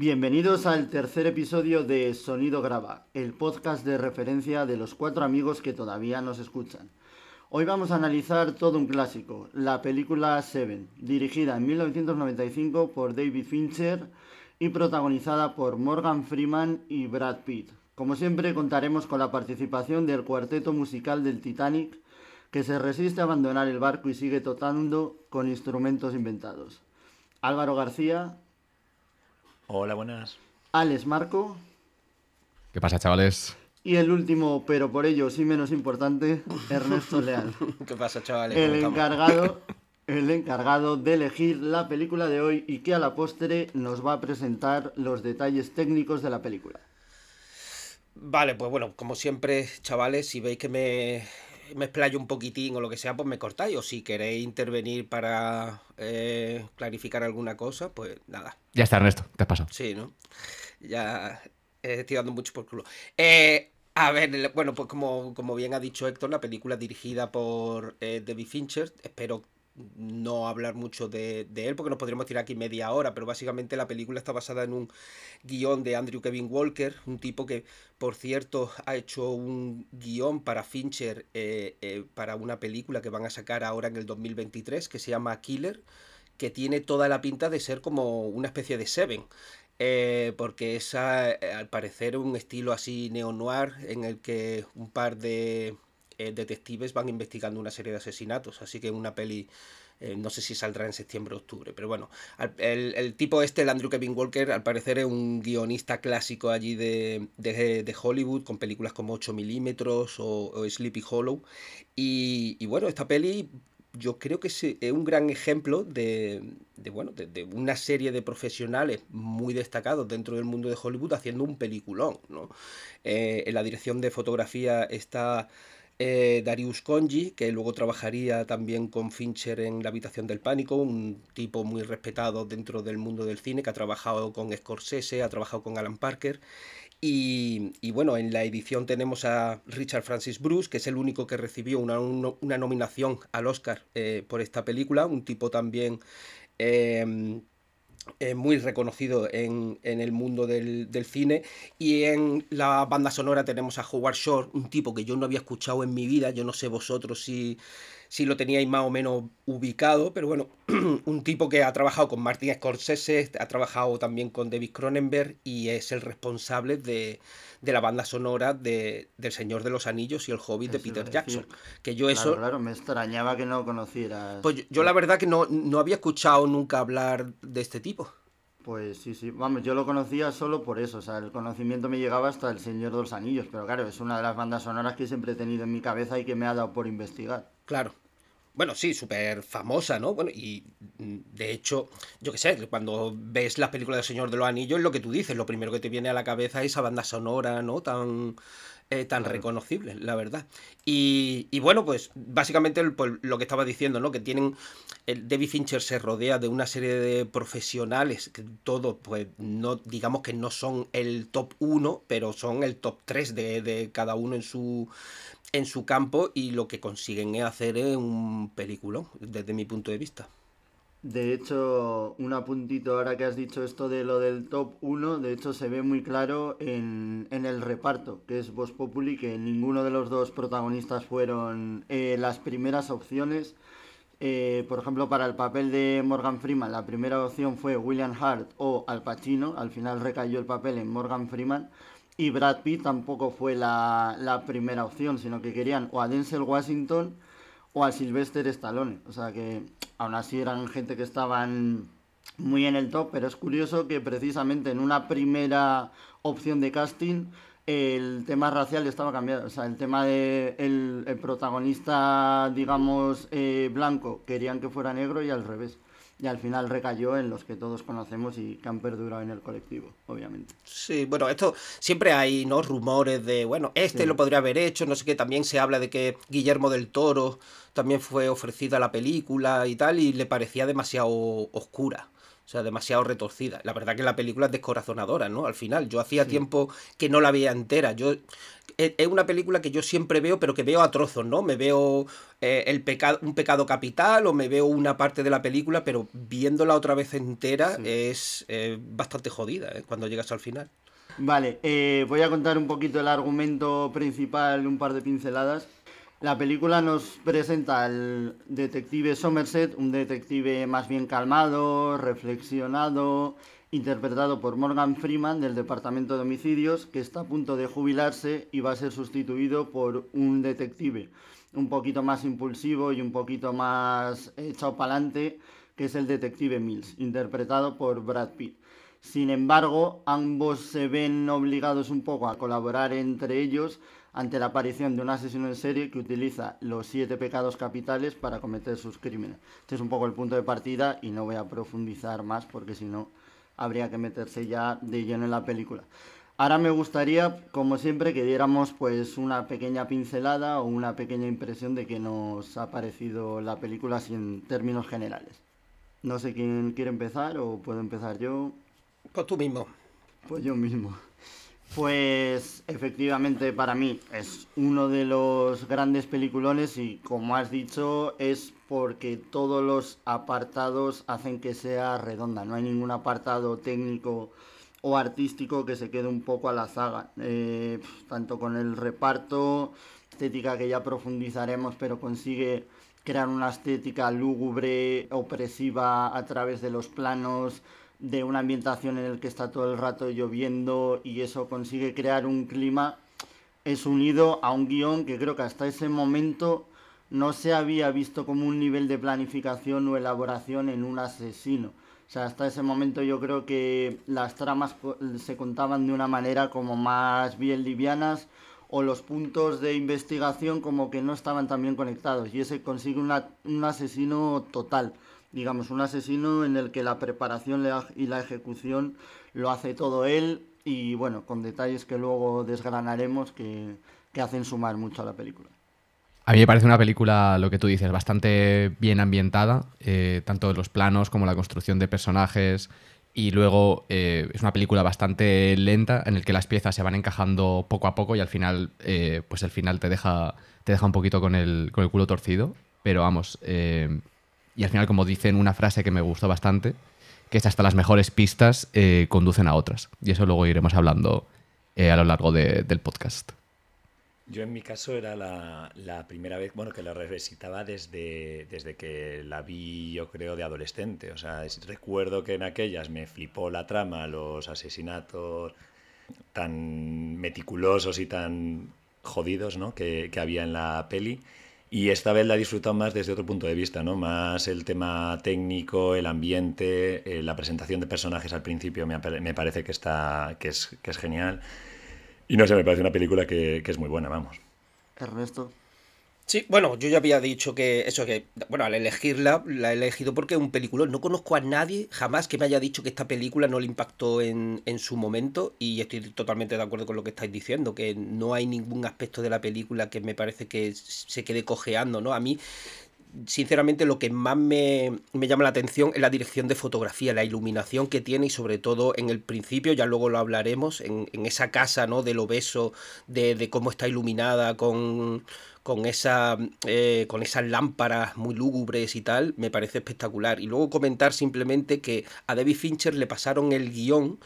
Bienvenidos al tercer episodio de Sonido Graba, el podcast de referencia de los cuatro amigos que todavía nos escuchan. Hoy vamos a analizar todo un clásico, la película Seven, dirigida en 1995 por David Fincher y protagonizada por Morgan Freeman y Brad Pitt. Como siempre contaremos con la participación del cuarteto musical del Titanic, que se resiste a abandonar el barco y sigue tocando con instrumentos inventados. Álvaro García. Hola, buenas. Alex Marco. ¿Qué pasa, chavales? Y el último, pero por ello sí menos importante, Ernesto Leal. ¿Qué pasa, chavales? El encargado, el encargado de elegir la película de hoy y que a la postre nos va a presentar los detalles técnicos de la película. Vale, pues bueno, como siempre, chavales, si veis que me, me explayo un poquitín o lo que sea, pues me cortáis. O si queréis intervenir para eh, clarificar alguna cosa, pues nada. Ya está, Ernesto, te has pasado. Sí, ¿no? Ya eh, estoy dando mucho por culo. Eh, a ver, bueno, pues como, como bien ha dicho Héctor, la película dirigida por eh, David Fincher, espero no hablar mucho de, él porque nos podríamos tirar aquí media hora, pero básicamente la película está basada en un guion de Andrew Kevin Walker, un tipo que, por cierto, ha hecho un guion para Fincher eh, eh, para una película que van a sacar ahora en el 2023 que se llama Killer, que tiene toda la pinta de ser como una especie de Seven. Eh, porque es al parecer un estilo así neo-noir en el que un par de eh, detectives van investigando una serie de asesinatos. Así que una peli, eh, no sé si saldrá en septiembre o octubre, pero bueno, el, el, tipo este, el Andrew Kevin Walker, al parecer es un guionista clásico allí de, de, de Hollywood, con películas como 8 milímetros o, Sleepy Hollow. Y, y bueno, esta peli yo creo que es un gran ejemplo de, de bueno, de, de, una serie de profesionales muy destacados dentro del mundo de Hollywood haciendo un peliculón. ¿no? Eh, en la dirección de fotografía está eh, Darius Conji, que luego trabajaría también con Fincher en La habitación del pánico, un tipo muy respetado dentro del mundo del cine, que ha trabajado con Scorsese, ha trabajado con Alan Parker. Y, bueno, en la edición tenemos a Richard Francis Bruce, que es el único que recibió una, una nominación al Oscar eh, por esta película, un tipo también... Eh, muy reconocido en, en el mundo del, del, cine. Y en la banda sonora tenemos a Howard Shore, un tipo que yo no había escuchado en mi vida. Yo no sé vosotros si, si lo teníais más o menos ubicado, pero bueno, un tipo que ha trabajado con Martin Scorsese, ha trabajado también con David Cronenberg y es el responsable de, de la banda sonora de, del Señor de los Anillos y el Hobbit de Peter Jackson. Que yo claro, eso... Claro, me extrañaba que no conocieras... Pues yo, yo la verdad que no, no había escuchado nunca hablar de este tipo. Pues sí, sí, vamos, yo lo conocía solo por eso, o sea, el conocimiento me llegaba hasta El Señor de los Anillos, pero claro, es una de las bandas sonoras que siempre he tenido en mi cabeza y que me ha dado por investigar. Claro. Bueno, sí, súper famosa, ¿no? Bueno, y de hecho, yo qué sé, cuando ves las películas del Señor de los Anillos, lo que tú dices, lo primero que te viene a la cabeza es esa banda sonora, ¿no? Tan, eh, tan claro. reconocible, la verdad. Y, y bueno, pues básicamente pues, lo que estaba diciendo, ¿no? Que tienen. El David Fincher se rodea de una serie de profesionales que todos, pues, no, digamos que no son el top 1, pero son el top 3 de, de cada uno en su en su campo y lo que consiguen es hacer un película desde mi punto de vista. De hecho, un apuntito ahora que has dicho esto de lo del top 1, de hecho se ve muy claro en, en el reparto, que es Voz Populi, que ninguno de los dos protagonistas fueron eh, las primeras opciones. Eh, por ejemplo, para el papel de Morgan Freeman, la primera opción fue William Hart o Al Pacino, al final recayó el papel en Morgan Freeman. Y Brad Pitt tampoco fue la, la primera opción, sino que querían o a Denzel Washington o a Sylvester Stallone. O sea que aún así eran gente que estaban muy en el top, pero es curioso que precisamente en una primera opción de casting el tema racial estaba cambiado. O sea, el tema de el, el protagonista, digamos, eh, blanco, querían que fuera negro y al revés y al final recayó en los que todos conocemos y que han perdurado en el colectivo, obviamente. Sí, bueno, esto siempre hay no rumores de, bueno, este sí. lo podría haber hecho, no sé qué, también se habla de que Guillermo del Toro también fue ofrecida la película y tal y le parecía demasiado oscura. O sea, demasiado retorcida. La verdad que la película es descorazonadora, ¿no? Al final, yo hacía tiempo que no la veía entera. Yo es una película que yo siempre veo, pero que veo a trozos, ¿no? Me veo eh, el pecado, un pecado capital o me veo una parte de la película, pero viéndola otra vez entera es eh, bastante jodida ¿eh? cuando llegas al final. Vale, voy a contar un poquito el argumento principal, un par de pinceladas. La película nos presenta al detective Somerset, un detective más bien calmado, reflexionado, interpretado por Morgan Freeman del Departamento de Homicidios, que está a punto de jubilarse y va a ser sustituido por un detective un poquito más impulsivo y un poquito más echado para adelante, que es el detective Mills, interpretado por Brad Pitt. Sin embargo, ambos se ven obligados un poco a colaborar entre ellos ante la aparición de un asesino en serie que utiliza los siete pecados capitales para cometer sus crímenes. Este es un poco el punto de partida y no voy a profundizar más porque si no habría que meterse ya de lleno en la película. Ahora me gustaría, como siempre, que diéramos pues una pequeña pincelada o una pequeña impresión de que nos ha parecido la película así en términos generales. No sé quién quiere empezar o puedo empezar yo. Pues tú mismo. Pues yo mismo. Pues efectivamente para mí es uno de los grandes peliculones y como has dicho es porque todos los apartados hacen que sea redonda. No hay ningún apartado técnico o artístico que se quede un poco a la zaga. Eh, tanto con el reparto, estética que ya profundizaremos, pero consigue crear una estética lúgubre, opresiva a través de los planos, de una ambientación en el que está todo el rato lloviendo y eso consigue crear un clima, es unido a un guion que creo que hasta ese momento no se había visto como un nivel de planificación o elaboración en un asesino. O sea, hasta ese momento yo creo que las tramas se contaban de una manera como más bien livianas o los puntos de investigación como que no estaban tan bien conectados y ese consigue un asesino total digamos, un asesino en el que la preparación y la ejecución lo hace todo él y bueno, con detalles que luego desgranaremos que, hacen sumar mucho a la película. A mí me parece una película, lo que tú dices, bastante bien ambientada, eh, tanto los planos como la construcción de personajes. Y luego eh, es una película bastante lenta en el que las piezas se van encajando poco a poco y al final, eh, pues el final te deja, te deja un poquito con el, con el culo torcido. Pero vamos, y al final, como dicen una frase que me gustó bastante, que es hasta las mejores pistas eh, conducen a otras. Y eso luego iremos hablando eh, a lo largo del podcast. Yo en mi caso era la, primera vez, bueno, que la revisitaba desde, desde que la vi, yo creo, de adolescente. O sea, recuerdo que en aquellas me flipó la trama, los asesinatos tan meticulosos y tan jodidos, ¿no? Que, que había en la peli. Y esta vez la he disfrutado más desde otro punto de vista, ¿no? Más el tema técnico, el ambiente, eh, la presentación de personajes al principio me, me parece que, está, que, es, que es genial. Y no sé, me parece una película que, que es muy buena, vamos. Ernesto. Sí, bueno, yo ya había dicho que eso que, bueno, al elegirla, la he elegido porque es un peliculón. No conozco a nadie jamás que me haya dicho que esta película no le impactó en, en su momento y estoy totalmente de acuerdo con lo que estáis diciendo, que no hay ningún aspecto de la película que me parece que se quede cojeando, ¿no? A mí sinceramente lo que más me, llama la atención es la dirección de fotografía, la iluminación que tiene y sobre todo en el principio, ya luego lo hablaremos, en, esa casa ¿no? del obeso, de, de cómo está iluminada con, con, esa, eh, con esas lámparas muy lúgubres y tal, me parece espectacular. Y luego comentar simplemente que a David Fincher le pasaron el guion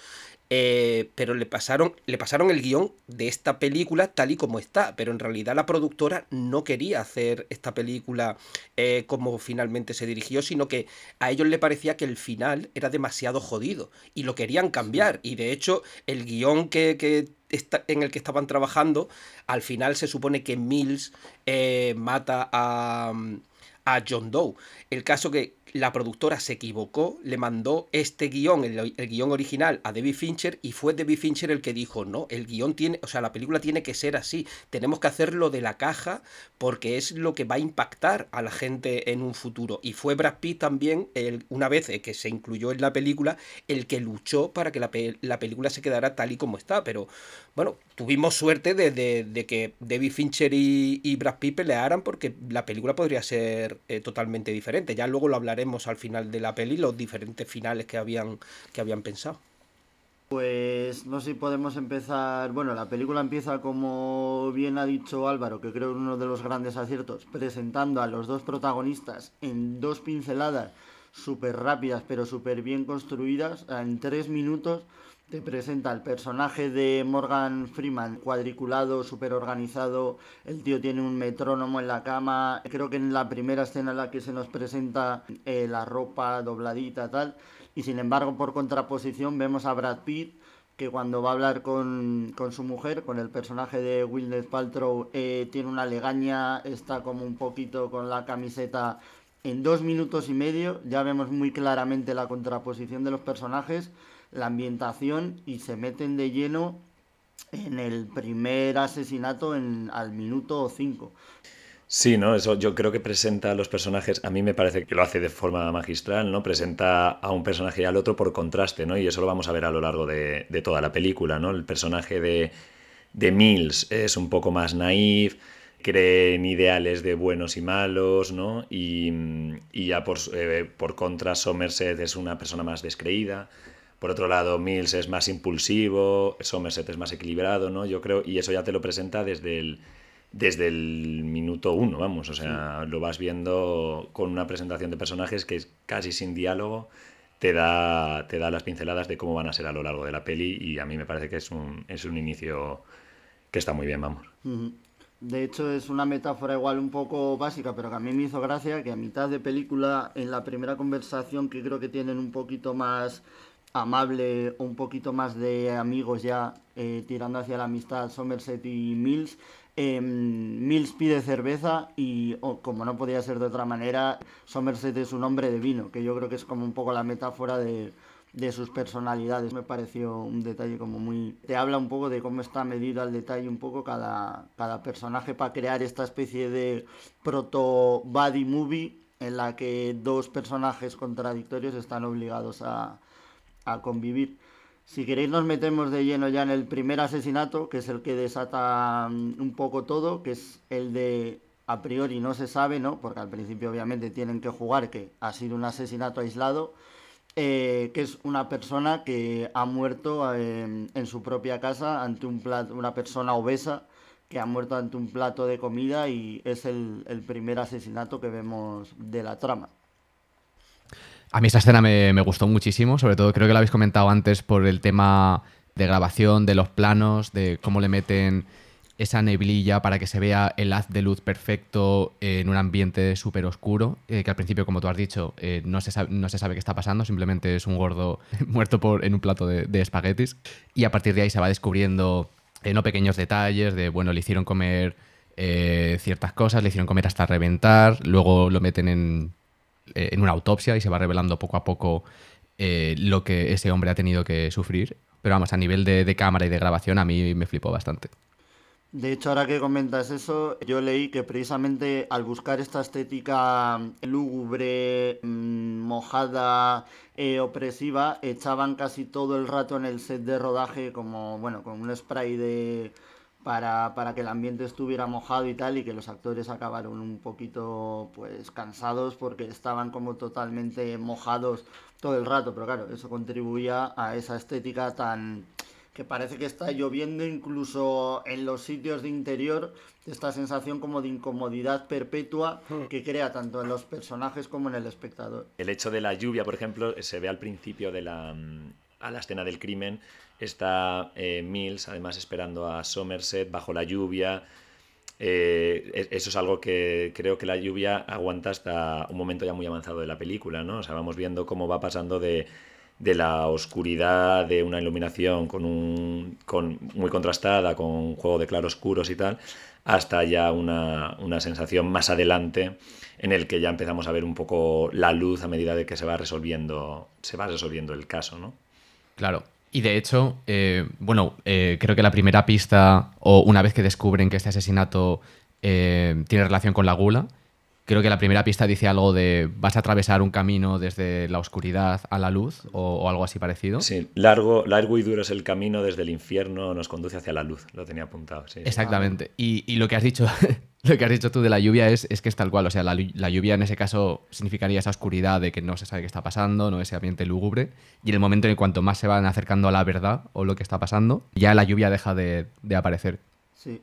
eh, pero le pasaron, le pasaron el guion de esta película tal y como está, pero en realidad la productora no quería hacer esta película eh, como finalmente se dirigió, sino que a ellos le parecía que el final era demasiado jodido y lo querían cambiar. Y de hecho, el guion que, en el que estaban trabajando, al final se supone que Mills eh, mata a, a John Doe. El caso que la productora se equivocó, le mandó este guion, el, guion original, a David Fincher y fue David Fincher el que dijo, no, el guion tiene, o sea, la película tiene que ser así, tenemos que hacerlo de la caja porque es lo que va a impactar a la gente en un futuro. Y fue Brad Pitt también, una vez que se incluyó en la película, el que luchó para que la, la película se quedara tal y como está, pero bueno, tuvimos suerte de, que David Fincher y, Brad Pitt pelearan porque la película podría ser eh, totalmente diferente, ya luego lo hablaré al final de la peli los diferentes finales que habían, que habían pensado. Pues no sé si podemos empezar. Bueno, la película empieza como bien ha dicho Álvaro, que creo que uno de los grandes aciertos, presentando a los dos protagonistas en dos pinceladas súper rápidas pero súper bien construidas. En tres minutos te presenta el personaje de Morgan Freeman, cuadriculado, súper organizado. El tío tiene un metrónomo en la cama. Creo que en la primera escena en la que se nos presenta eh, la ropa dobladita, tal y sin embargo, por contraposición, vemos a Brad Pitt que cuando va a hablar con, su mujer, con el personaje de Gwyneth Paltrow, eh, tiene una legaña, está como un poquito con la camiseta. En dos minutos y medio ya vemos muy claramente la contraposición de los personajes, la ambientación y se meten de lleno en el primer asesinato en, al minuto 5. Sí, ¿no? Eso yo creo que presenta a los personajes, a mí me parece que lo hace de forma magistral, ¿no? Presenta a un personaje y al otro por contraste, ¿no? Y eso lo vamos a ver a lo largo de, toda la película, ¿no? El personaje de, de Mills es un poco más naif, cree en ideales de buenos y malos, ¿no? Y, ya por, eh, por contra Somerset es una persona más descreída. Por otro lado, Mills es más impulsivo, Somerset es más equilibrado, ¿no? Yo creo, y eso ya te lo presenta desde el desde el minuto uno, vamos, o sea, lo vas viendo con una presentación de personajes que es casi sin diálogo, te da, te da las pinceladas de cómo van a ser a lo largo de la peli y a mí me parece que es un, es un inicio que está muy bien, vamos. De hecho, es una metáfora igual un poco básica, pero que a mí me hizo gracia que a mitad de película, en la primera conversación que creo que tienen un poquito más amable, un poquito más de amigos ya, eh, tirando hacia la amistad, Somerset y Mills, Em, Mills pide cerveza y, como no podía ser de otra manera, Somerset es un hombre de vino, que yo creo que es como un poco la metáfora de, sus personalidades. Me pareció un detalle como muy... Te habla un poco de cómo está medido al detalle un poco cada, cada personaje para crear esta especie de proto-buddy movie en la que dos personajes contradictorios están obligados a, a convivir. Si queréis nos metemos de lleno ya en el primer asesinato, que es el que desata mm, un poco todo, que es el de a priori no se sabe, ¿no? Porque al principio obviamente tienen que jugar que ha sido un asesinato aislado, eh, que es una persona que ha muerto eh, en su propia casa ante un plato, una persona obesa que ha muerto ante un plato de comida y es el primer asesinato que vemos de la trama. A mí esta escena me, gustó muchísimo, sobre todo creo que lo habéis comentado antes por el tema de grabación, de los planos, de cómo le meten esa neblilla para que se vea el haz de luz perfecto en un ambiente súper oscuro, eh, que al principio, como tú has dicho, eh, no, se sabe, no se sabe qué está pasando, simplemente es un gordo muerto en un plato de, espaguetis. Y a partir de ahí se va descubriendo eh, no pequeños detalles de, bueno, le hicieron comer ciertas cosas, le hicieron comer hasta reventar, luego lo meten en, eh, en una autopsia y se va revelando poco a poco eh, lo que ese hombre ha tenido que sufrir. Pero vamos, a nivel de, cámara y de grabación a mí me flipó bastante. De hecho, ahora que comentas eso, yo leí que precisamente al buscar esta estética lúgubre, mm, mojada, eh, opresiva, echaban casi todo el rato en el set de rodaje como, bueno, con un spray de, para, para, que el ambiente estuviera mojado y tal, y que los actores acabaron un poquito pues cansados porque estaban como totalmente mojados todo el rato, pero claro, eso contribuía a esa estética tan que parece que está lloviendo incluso en los sitios de interior, esta sensación como de incomodidad perpetua hmm. que crea tanto en los personajes como en el espectador. El hecho de la lluvia, por ejemplo, se ve al principio de la, a la escena del crimen, Está eh, Mills, además, esperando a Somerset bajo la lluvia. Eh, e-, eso es algo que creo que la lluvia aguanta hasta un momento ya muy avanzado de la película, ¿no? O sea, vamos viendo cómo va pasando de, la oscuridad de una iluminación con un, con, muy contrastada, con un juego de claroscuros y tal, hasta ya una, una, sensación más adelante en el que ya empezamos a ver un poco la luz a medida de que se va resolviendo, se va resolviendo el caso, ¿no? Claro, y de hecho, eh, bueno, eh, creo que la primera pista, o una vez que descubren que este asesinato eh, tiene relación con la gula, creo que la primera pista dice algo de vas a atravesar un camino desde la oscuridad a la luz o, algo así parecido. Sí, largo, largo y duro es el camino desde el infierno, nos conduce hacia la luz, lo tenía apuntado. Sí, Exactamente. Y, y, lo que has dicho, lo que has dicho tú de la lluvia es, es que es tal cual. O sea, la, la, lluvia en ese caso significaría esa oscuridad de que no se sabe qué está pasando, no ese ambiente lúgubre. Y en el momento en el cuanto más se van acercando a la verdad o lo que está pasando, ya la lluvia deja de, de aparecer. Sí.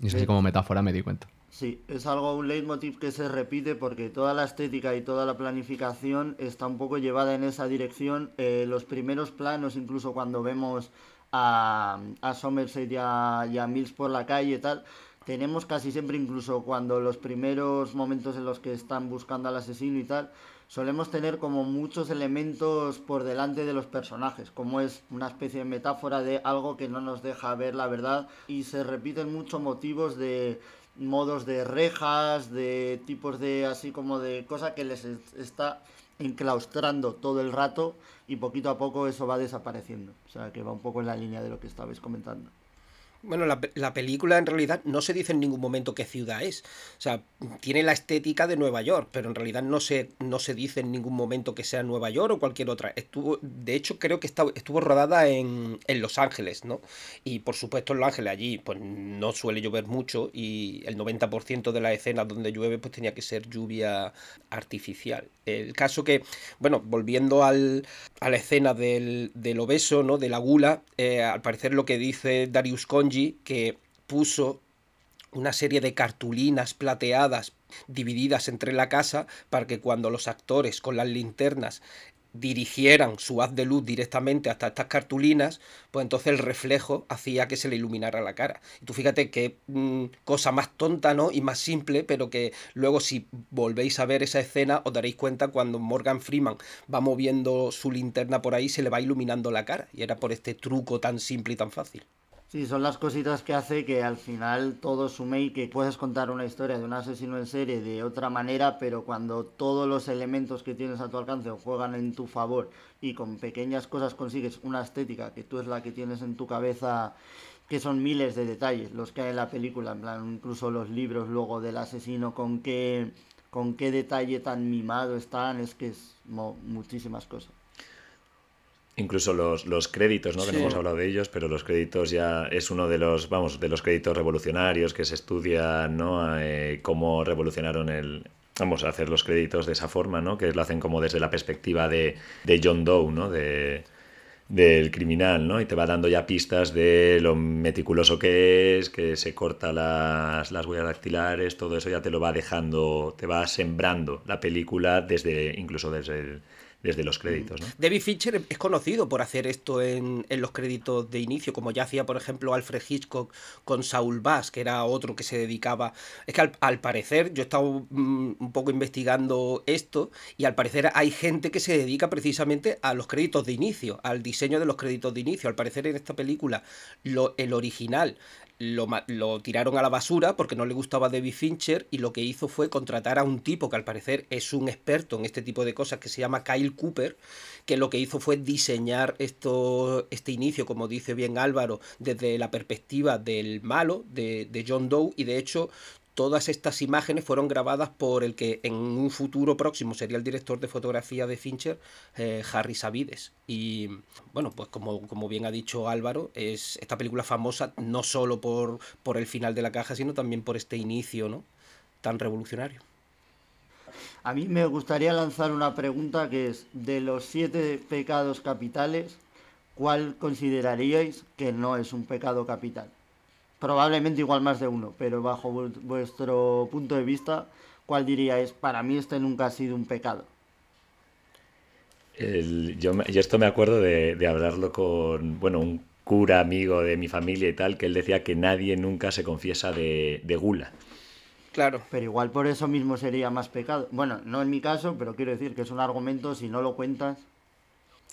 Y eso así como metáfora me di cuenta. Sí, es algo, un leitmotiv que se repite porque toda la estética y toda la planificación está un poco llevada en esa dirección. Eh, los primeros planos, incluso cuando vemos a, a Somerset y a, y a Mills por la calle y tal, tenemos casi siempre, incluso cuando los primeros momentos en los que están buscando al asesino y tal, solemos tener como muchos elementos por delante de los personajes, como es una especie de metáfora de algo que no nos deja ver la verdad y se repiten muchos motivos de modos de rejas, de tipos de así como de cosa que les está enclaustrando todo el rato y poquito a poco eso va desapareciendo. O sea que va un poco en la línea de lo que estabais comentando. Bueno, la, la, película en realidad no se dice en ningún momento qué ciudad es. O sea, tiene la estética de Nueva York, pero en realidad no se, no se dice en ningún momento que sea Nueva York o cualquier otra. Estuvo, de hecho, creo que está, estuvo rodada en, en, Los Ángeles, ¿no? Y por supuesto en Los Ángeles allí pues no suele llover mucho y el 90% de las escenas donde llueve pues tenía que ser lluvia artificial. El caso que, bueno, volviendo al, a la escena del, del obeso, ¿no? De la gula, eh, al parecer lo que dice Darius Conji que puso una serie de cartulinas plateadas divididas entre la casa para que cuando los actores con las linternas dirigieran su haz de luz directamente hasta estas cartulinas, pues entonces el reflejo hacía que se le iluminara la cara. Y tú fíjate qué mmm, cosa más tonta, ¿no? Y más simple, pero que luego si volvéis a ver esa escena os daréis cuenta cuando Morgan Freeman va moviendo su linterna por ahí se le va iluminando la cara. Y era por este truco tan simple y tan fácil. Sí, son las cositas que hace que al final todo sume y que puedes contar una historia de un asesino en serie de otra manera, pero cuando todos los elementos que tienes a tu alcance juegan en tu favor y con pequeñas cosas consigues una estética que tú es la que tienes en tu cabeza, que son miles de detalles los que hay en la película, en plan incluso los libros luego del asesino con qué con qué detalle tan mimado están, es que es mo, muchísimas cosas. Incluso los, los créditos, ¿no? Que no hemos hablado de ellos, pero los créditos ya es uno de los, vamos, de los créditos revolucionarios que se estudia, ¿no? Eh, cómo revolucionaron el, vamos a hacer los créditos de esa forma, ¿no? Que lo hacen como desde la perspectiva de, de John Doe, ¿no? De, del criminal, ¿no? Y te va dando ya pistas de lo meticuloso que es, que se corta las, las huellas dactilares, todo eso ya te lo va dejando, te va sembrando la película desde, incluso desde el, desde los créditos. ¿no? David Fincher es conocido por hacer esto en, en, los créditos de inicio, como ya hacía, por ejemplo, Alfred Hitchcock con Saul Bass, que era otro que se dedicaba. Es que al, al parecer, yo he estado mm, un poco investigando esto, y al parecer hay gente que se dedica precisamente a los créditos de inicio, al diseño de los créditos de inicio. Al parecer, en esta película, lo, el original lo, lo, tiraron a la basura porque no le gustaba David Fincher y lo que hizo fue contratar a un tipo que al parecer es un experto en este tipo de cosas que se llama Kyle Cooper, que lo que hizo fue diseñar esto, este inicio, como dice bien Álvaro, desde la perspectiva del malo, de, de John Doe, y de hecho todas estas imágenes fueron grabadas por el que en un futuro próximo sería el director de fotografía de Fincher, eh, Harry Savides. Y bueno, pues como, como, bien ha dicho Álvaro, es esta película famosa no solo por, por el final de la caja, sino también por este inicio ¿no? tan revolucionario. A mí me gustaría lanzar una pregunta que es, de los siete pecados capitales, ¿cuál consideraríais que no es un pecado capital? Probablemente igual más de uno, pero bajo vuestro punto de vista, ¿cuál diríais? Para mí este nunca ha sido un pecado. El, yo, yo, esto me acuerdo de, de, hablarlo con, bueno, un cura amigo de mi familia y tal, que él decía que nadie nunca se confiesa de, de gula. Claro. Pero igual por eso mismo sería más pecado. Bueno, no en mi caso, pero quiero decir que es un argumento, si no lo cuentas,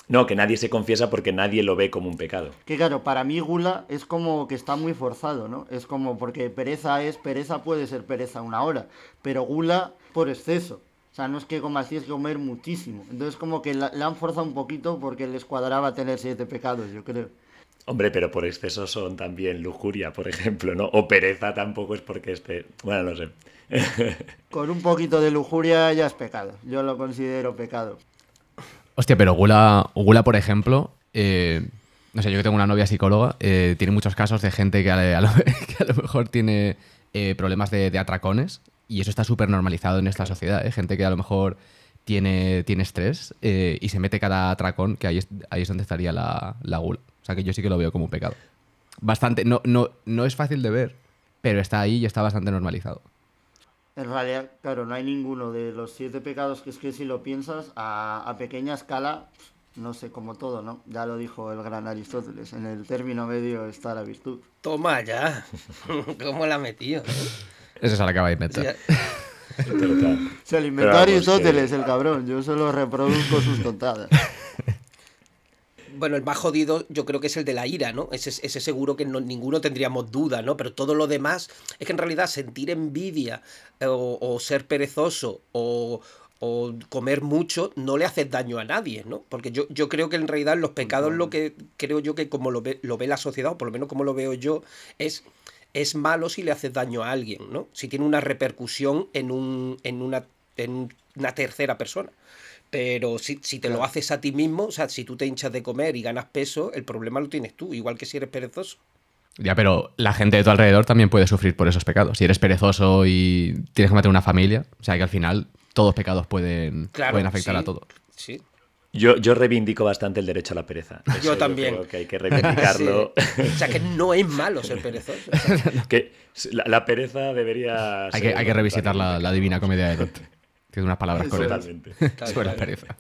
no, que nadie se confiesa porque nadie lo ve como un pecado. Que claro, para mí gula es como que está muy forzado, ¿no? Es como porque pereza es, pereza puede ser pereza una hora, pero gula por exceso. O sea, no es que comas, tienes que comer muchísimo. Entonces como que la, la han forzado un poquito porque les cuadraba tener siete pecados, yo creo. Hombre, pero por exceso son también lujuria, por ejemplo, ¿no? O pereza tampoco es porque esté... Bueno, no sé. Con un poquito de lujuria ya es pecado. Yo lo considero pecado. Hostia, pero Gula, Gula por ejemplo, eh, no sé, yo que tengo una novia psicóloga, eh, tiene muchos casos de gente que a, lo, mejor tiene eh, problemas de, atracones y eso está súper normalizado en esta sociedad. ¿eh? Gente que a lo mejor tiene, tiene estrés eh, y se mete cada atracón, que ahí es, ahí es donde estaría la, la, gula. O sea que yo sí que lo veo como un pecado. Bastante, no, no, no es fácil de ver, pero está ahí y está bastante normalizado. En realidad, claro, no hay ninguno de los siete pecados que es que si lo piensas a, a pequeña escala, no sé, como todo, ¿no? Ya lo dijo el gran Aristóteles, en el término medio está la virtud. Toma ya, ¿cómo la metió? Eso se la acaba de inventar. Se lo inventó Aristóteles, el cabrón, yo solo reproduzco sus tontadas. Bueno, el más jodido yo creo que es el de la ira, ¿no? Ese, ese seguro que no, ninguno tendríamos duda, ¿no? Pero todo lo demás es que en realidad sentir envidia eh, o ser perezoso o, o comer mucho no le hace daño a nadie, ¿no? Porque yo, yo creo que en realidad los pecados lo que creo yo que como lo ve, lo ve la sociedad, o por lo menos como lo veo yo, es, es malo si le haces daño a alguien, ¿no? Si tiene una repercusión en, un, en, una, en una tercera persona. Pero si, si te lo haces a ti mismo, o sea, si tú te hinchas de comer y ganas peso, el problema lo tienes tú, igual que si eres perezoso. Ya, pero la gente de tu alrededor también puede sufrir por esos pecados. Si eres perezoso y tienes que mantener una familia, o sea que al final todos los pecados pueden, pueden afectar a todos. Sí. Yo, yo, reivindico bastante el derecho a la pereza. yo también. creo que hay que reivindicarlo. O sea, que no es malo ser perezoso. que la, pereza debería. Hay que, hay que revisitar la, divina comedia de Dante. Tiene unas palabras correctas sobre la pereza.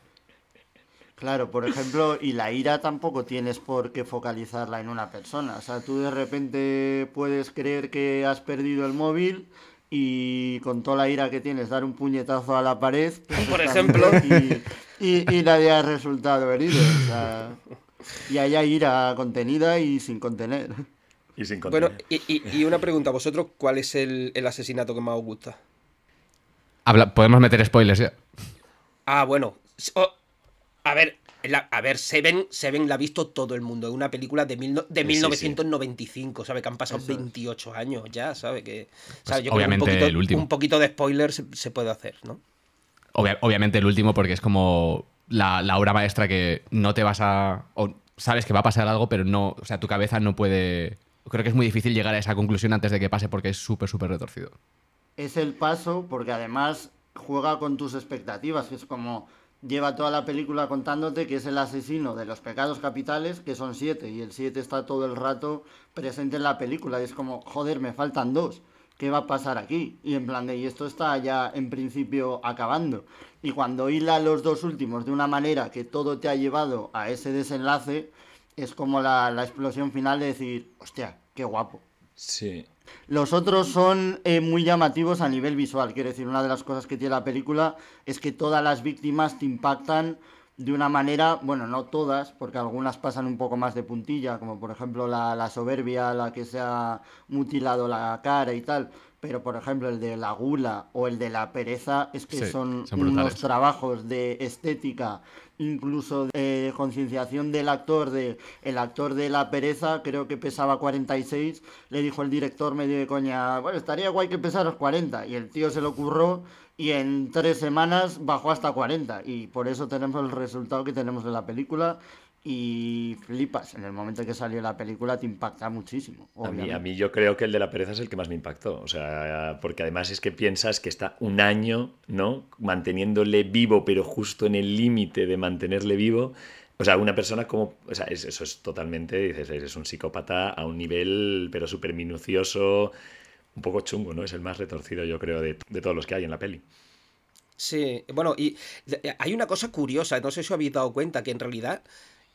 Claro, por ejemplo, y la ira tampoco tienes por qué focalizarla en una persona. O sea, tú de repente puedes creer que has perdido el móvil y con toda la ira que tienes dar un puñetazo a la pared, por ejemplo, y, nadie ha resultado herido. O sea, y haya ira contenida y sin contener. Y sin contener. Bueno, y, una pregunta, ¿vosotros cuál es el, asesinato que más os gusta? Habla, Podemos meter spoilers ya. Ah, bueno. Oh, a ver, a ver, Seven, Seven la ha visto todo el mundo. Es una película de, de 1995, ¿sabe? Que han pasado 28 años ya, ¿sabe? Que, pues obviamente un poquito, el último. Un poquito de spoiler se, puede hacer, ¿no? obviamente el último porque es como la, obra maestra que no te vas a... O sabes que va a pasar algo, pero no... O sea, tu cabeza no puede... Creo que es muy difícil llegar a esa conclusión antes de que pase porque es súper, súper retorcido. Es el paso porque además juega con tus expectativas, que es como lleva toda la película contándote que es el asesino de los pecados capitales, que son siete, y el siete está todo el rato presente en la película, y es como, joder, me faltan dos, ¿qué va a pasar aquí? Y en plan de, y esto está ya en principio acabando. Y cuando hila los dos últimos de una manera que todo te ha llevado a ese desenlace, es como la, la explosión final de decir, hostia, qué guapo. Sí, los otros son eh, muy llamativos a nivel visual. Quiero decir, una de las cosas que tiene la película es que todas las víctimas te impactan de una manera, bueno, no todas, porque algunas pasan un poco más de puntilla, como por ejemplo la, la soberbia, la que se ha mutilado la cara y tal, pero por ejemplo el de la gula o el de la pereza es que son, unos trabajos de estética incluso de concienciación del actor, de el actor de la pereza, creo que pesaba 46, le dijo el director medio de coña, bueno, estaría guay que pesaras 40, y el tío se lo ocurrió y en tres semanas bajó hasta 40, y por eso tenemos el resultado que tenemos de la película, y flipas. En el momento en que salió la película te impacta muchísimo. A mí, a mí, yo creo que el de la pereza es el que más me impactó. O sea, porque además es que piensas que está un año, ¿no? Manteniéndole vivo, pero justo en el límite de mantenerle vivo. O sea, una persona como... O sea, eso es totalmente, dices, es un psicópata a un nivel, pero súper minucioso, un poco chungo, ¿no? Es el más retorcido, yo creo, de, de todos los que hay en la peli. Sí, bueno, y hay una cosa curiosa, no sé si os habéis dado cuenta, que en realidad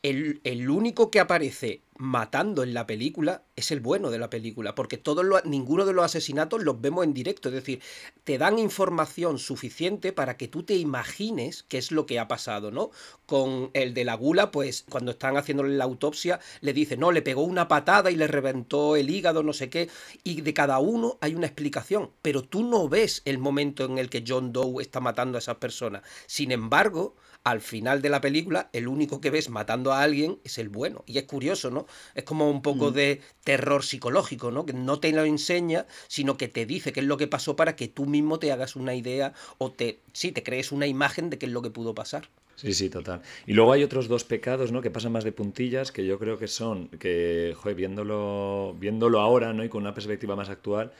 el, único que aparece matando en la película es el bueno de la película, porque todos ninguno de los asesinatos los vemos en directo, es decir, te dan información suficiente para que tú te imagines qué es lo que ha pasado, ¿no? Con el de la gula, pues cuando están haciéndole la autopsia, le dice, no, le pegó una patada y le reventó el hígado, no sé qué, y de cada uno hay una explicación, pero tú no ves el momento en el que John Doe está matando a esas personas. Sin embargo, al final de la película, el único que ves matando a alguien es el bueno. Y es curioso, ¿no? Es como un poco mm. de terror psicológico, ¿no? Que no te lo enseña, sino que te dice qué es lo que pasó para que tú mismo te hagas una idea o te, sí, te crees una imagen de qué es lo que pudo pasar. Sí, sí, total. Y luego hay otros dos pecados, ¿no? Que pasan más de puntillas, que yo creo que son, que, joder, viéndolo, viéndolo ahora, ¿no? Y con una perspectiva más actual,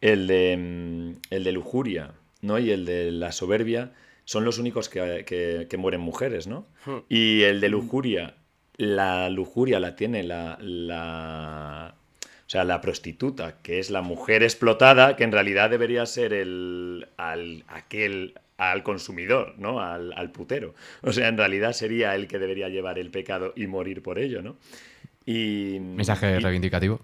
el de, mm, el de lujuria, ¿no? Y el de la soberbia son los únicos que, que- que mueren mujeres, ¿no? Hmm. Y el de lujuria, la lujuria la tiene la, la- o sea, la prostituta, que es la mujer explotada, que en realidad debería ser el al, aquel al consumidor, ¿no? Al, al putero. O sea, en realidad sería el que debería llevar el pecado y morir por ello, ¿no? Y, Mensaje y- reivindicativo.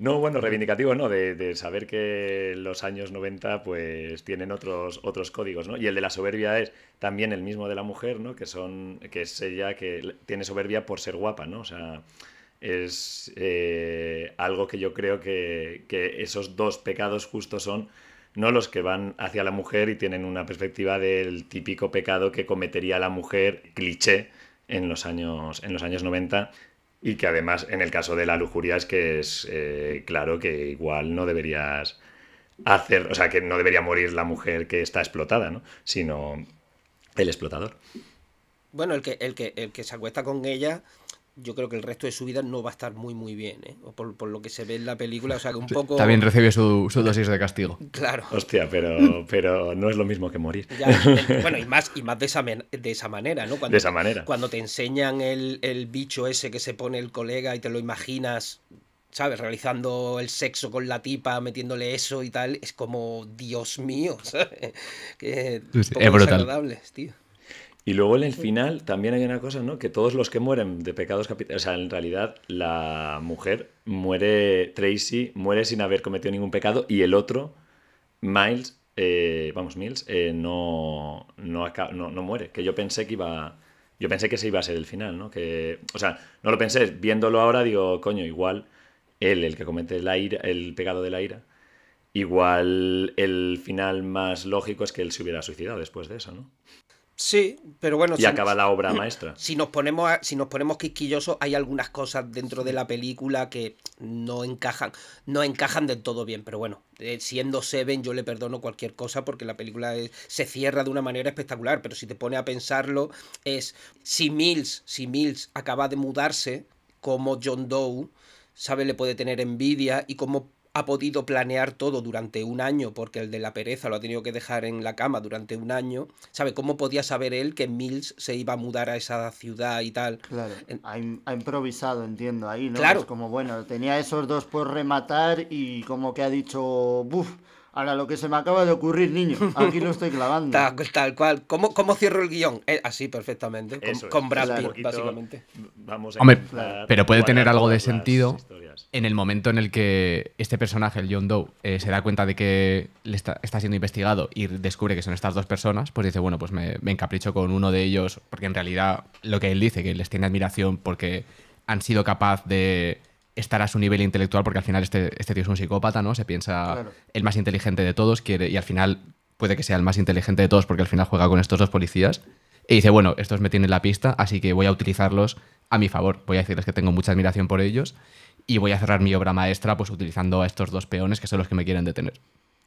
No, bueno, reivindicativo no, de, de saber que los años 90 pues tienen otros, otros códigos, ¿no? Y el de la soberbia es también el mismo de la mujer, ¿no? Que son, que es ella que tiene soberbia por ser guapa, ¿no? O sea, es eh, algo que yo creo que, que esos dos pecados justos son no los que van hacia la mujer y tienen una perspectiva del típico pecado que cometería la mujer cliché en los años, en los años 90 y que además en el caso de la lujuria es que es eh, claro que igual no deberías hacer, o sea, que no debería morir la mujer que está explotada, ¿no? Sino el explotador. Bueno, el que, el que, el que se acuesta con ella, yo creo que el resto de su vida no va a estar muy muy bien, ¿eh? O Por, por lo que se ve en la película, o sea que un poco. También recibe su, su dosis de castigo. Claro. Hostia, pero, pero no es lo mismo que morir. Ya, eh, bueno, y más, y más de, esa, de esa manera, ¿no? Cuando, De esa manera. Cuando te enseñan el, el bicho ese que se pone el colega y te lo imaginas, ¿sabes? Realizando el sexo con la tipa, metiéndole eso y tal, es como, Dios mío, ¿sabes? Que Sí, sí, es brutal. desagradables, tío. Y luego en el final también hay una cosa, ¿no? Que todos los que mueren de pecados capitales, o sea, en realidad la mujer muere, Tracy muere sin haber cometido ningún pecado y el otro, Miles, eh, vamos, Mills, eh, no, no, no muere. Que yo pensé que iba, yo pensé que ese iba a ser el final, ¿no? Que, o sea, no lo pensé, viéndolo ahora digo, coño, igual él, el que comete la ira, el pecado de la ira, igual el final más lógico es que él se hubiera suicidado después de eso, ¿no? Sí, pero bueno, Y si- acaba la obra maestra. si nos ponemos a- si nos ponemos quisquillosos hay algunas cosas dentro de la película que no encajan no encajan del todo bien pero bueno eh, siendo Seven yo le perdono cualquier cosa porque la película es- se cierra de una manera espectacular pero si te pone a pensarlo es si Mills si Mills acaba de mudarse como John Doe sabe le puede tener envidia y cómo ha podido planear todo durante un año, porque el de la pereza lo ha tenido que dejar en la cama durante un año, ¿sabe? ¿Cómo podía saber él que Mills se iba a mudar a esa ciudad y tal? Claro, ha, im- ha improvisado, entiendo, ahí, ¿no? Claro. Es como, bueno, tenía esos dos por rematar y como que ha dicho, buf, ahora lo que se me acaba de ocurrir, niño, aquí lo estoy clavando. Tal, tal cual. ¿Cómo, cómo cierro el guion? Eh, así, perfectamente. Con, es. con Brad. Pitt, básicamente. Vamos a Hombre, pero puede tener algo de sentido historias. en el momento en el que este personaje, el John Doe, eh, se da cuenta de que le está, está siendo investigado y descubre que son estas dos personas, pues dice, bueno, pues me, me encapricho con uno de ellos, porque en realidad lo que él dice, que les tiene admiración porque han sido capaz de estar a su nivel intelectual, porque al final este, este tío es un psicópata, ¿no? Se piensa Claro. el más inteligente de todos, quiere, y al final puede que sea el más inteligente de todos, porque al final juega con estos dos policías. Y dice, bueno, estos me tienen la pista, así que voy a utilizarlos a mi favor. Voy a decirles que tengo mucha admiración por ellos y voy a cerrar mi obra maestra pues utilizando a estos dos peones que son los que me quieren detener.